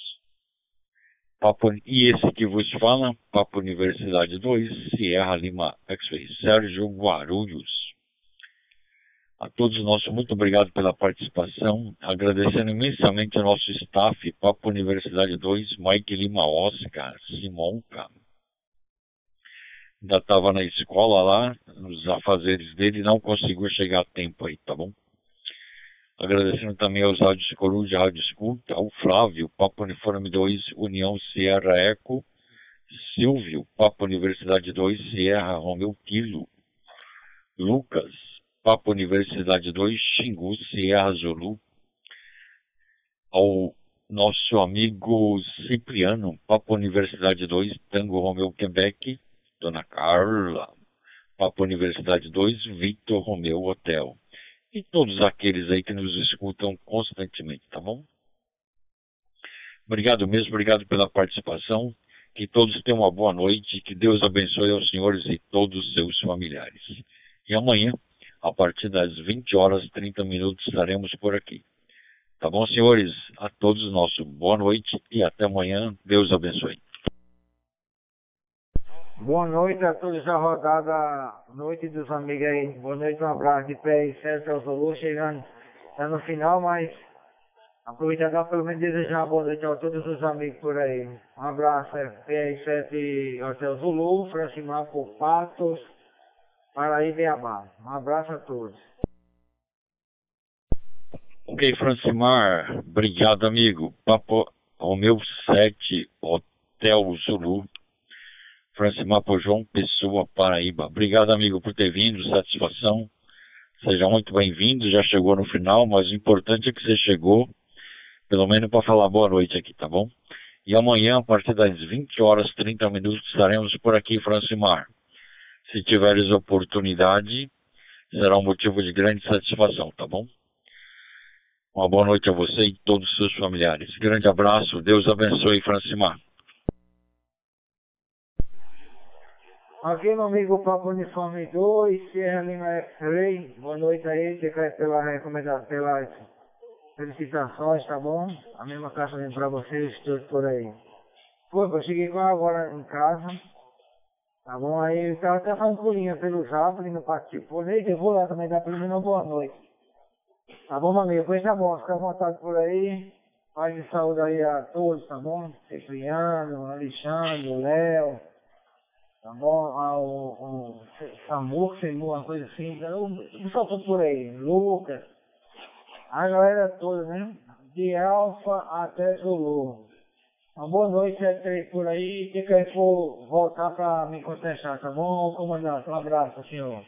A: Papa, e esse que vos fala, Papa Universidade 2, Sierra Lima X-Ray, Sérgio Guarulhos. A todos nós, muito obrigado pela participação, agradecendo imensamente ao nosso staff, Papo Universidade 2, Mike Lima Oscar, Simonca. Ainda estava na escola lá, nos afazeres dele, não conseguiu chegar a tempo aí, tá bom? Agradecendo também aos rádios Coruja Rádio Escuta, ao Flávio, Papo Uniforme 2, União Sierra Eco, Silvio, Papo Universidade 2, Sierra Romeu Quilo, Lucas, Papa Universidade 2, Xingu, Sierra Zulu, ao nosso amigo Cipriano, Papa Universidade 2, Tango Romeu, Quebec, Dona Carla, Papa Universidade 2, Victor Romeu Hotel. E todos aqueles aí que nos escutam constantemente, tá bom? Obrigado mesmo, obrigado pela participação. Que todos tenham uma boa noite. Que Deus abençoe aos senhores e todos os seus familiares. E amanhã a partir das 20 horas e 30 minutos estaremos por aqui. Tá bom, senhores? A todos nosso boa noite e até amanhã. Deus abençoe.
C: Boa noite a todos da rodada Noite dos Amigos aí. Boa noite, um abraço de pé e César Zulu chegando tá no final, mas aproveitar pelo menos desejar boa noite a todos os amigos por aí. Um abraço, PR7 Hotel Zulu, Francimar Patos. Paraíba. Um abraço a todos.
A: Ok, Francimar. Obrigado, amigo. Papo Romeu 7, Hotel Zulu. Francimar João Pessoa, Paraíba. Obrigado, amigo, por ter vindo. Satisfação. Seja muito bem-vindo. Já chegou no final, mas o importante é que você chegou, pelo menos para falar boa noite aqui, tá bom? E amanhã, a partir das 20 horas e 30 minutos, estaremos por aqui, Francimar. Se tiveres oportunidade, será um motivo de grande satisfação, tá bom? Uma boa noite a você e todos os seus familiares. Grande abraço, Deus abençoe, Francimar.
C: Aqui meu amigo Papo Uniforme 2, Sierra Lima X-Ray, boa noite aí, pela recomendação, pelas felicitações, tá bom? A mesma caixa vem pra vocês todos por aí. Pô, eu cheguei agora em casa, Tá bom? Aí ele tava até falando colinha pelo zap, ele não participou. Nem eu vou lá também dar pelo uma boa noite. Tá bom, meu amigo? Pois tá bom, fica à vontade por aí. Paz de saúde aí a todos, tá bom? Cipriano, Alexandre, Léo. Tá bom? O, o Samu, uma coisa assim. O pessoal todo por aí. Lucas. A galera toda, né? De Alfa até Zulu. Uma boa noite a três por aí. Se quer for voltar para me contestar, tá bom, comandante? Um abraço, senhor.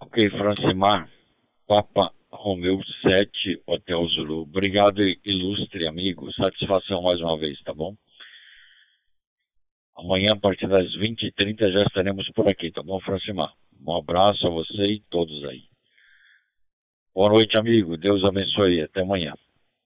A: Ok, Francimar. Papa Romeu 7, Hotel Zulu. Obrigado, ilustre amigo. Satisfação mais uma vez, tá bom? Amanhã, a partir das 20h30, já estaremos por aqui, tá bom, Francimar? Um abraço a você e todos aí. Boa noite, amigo. Deus abençoe. Até amanhã.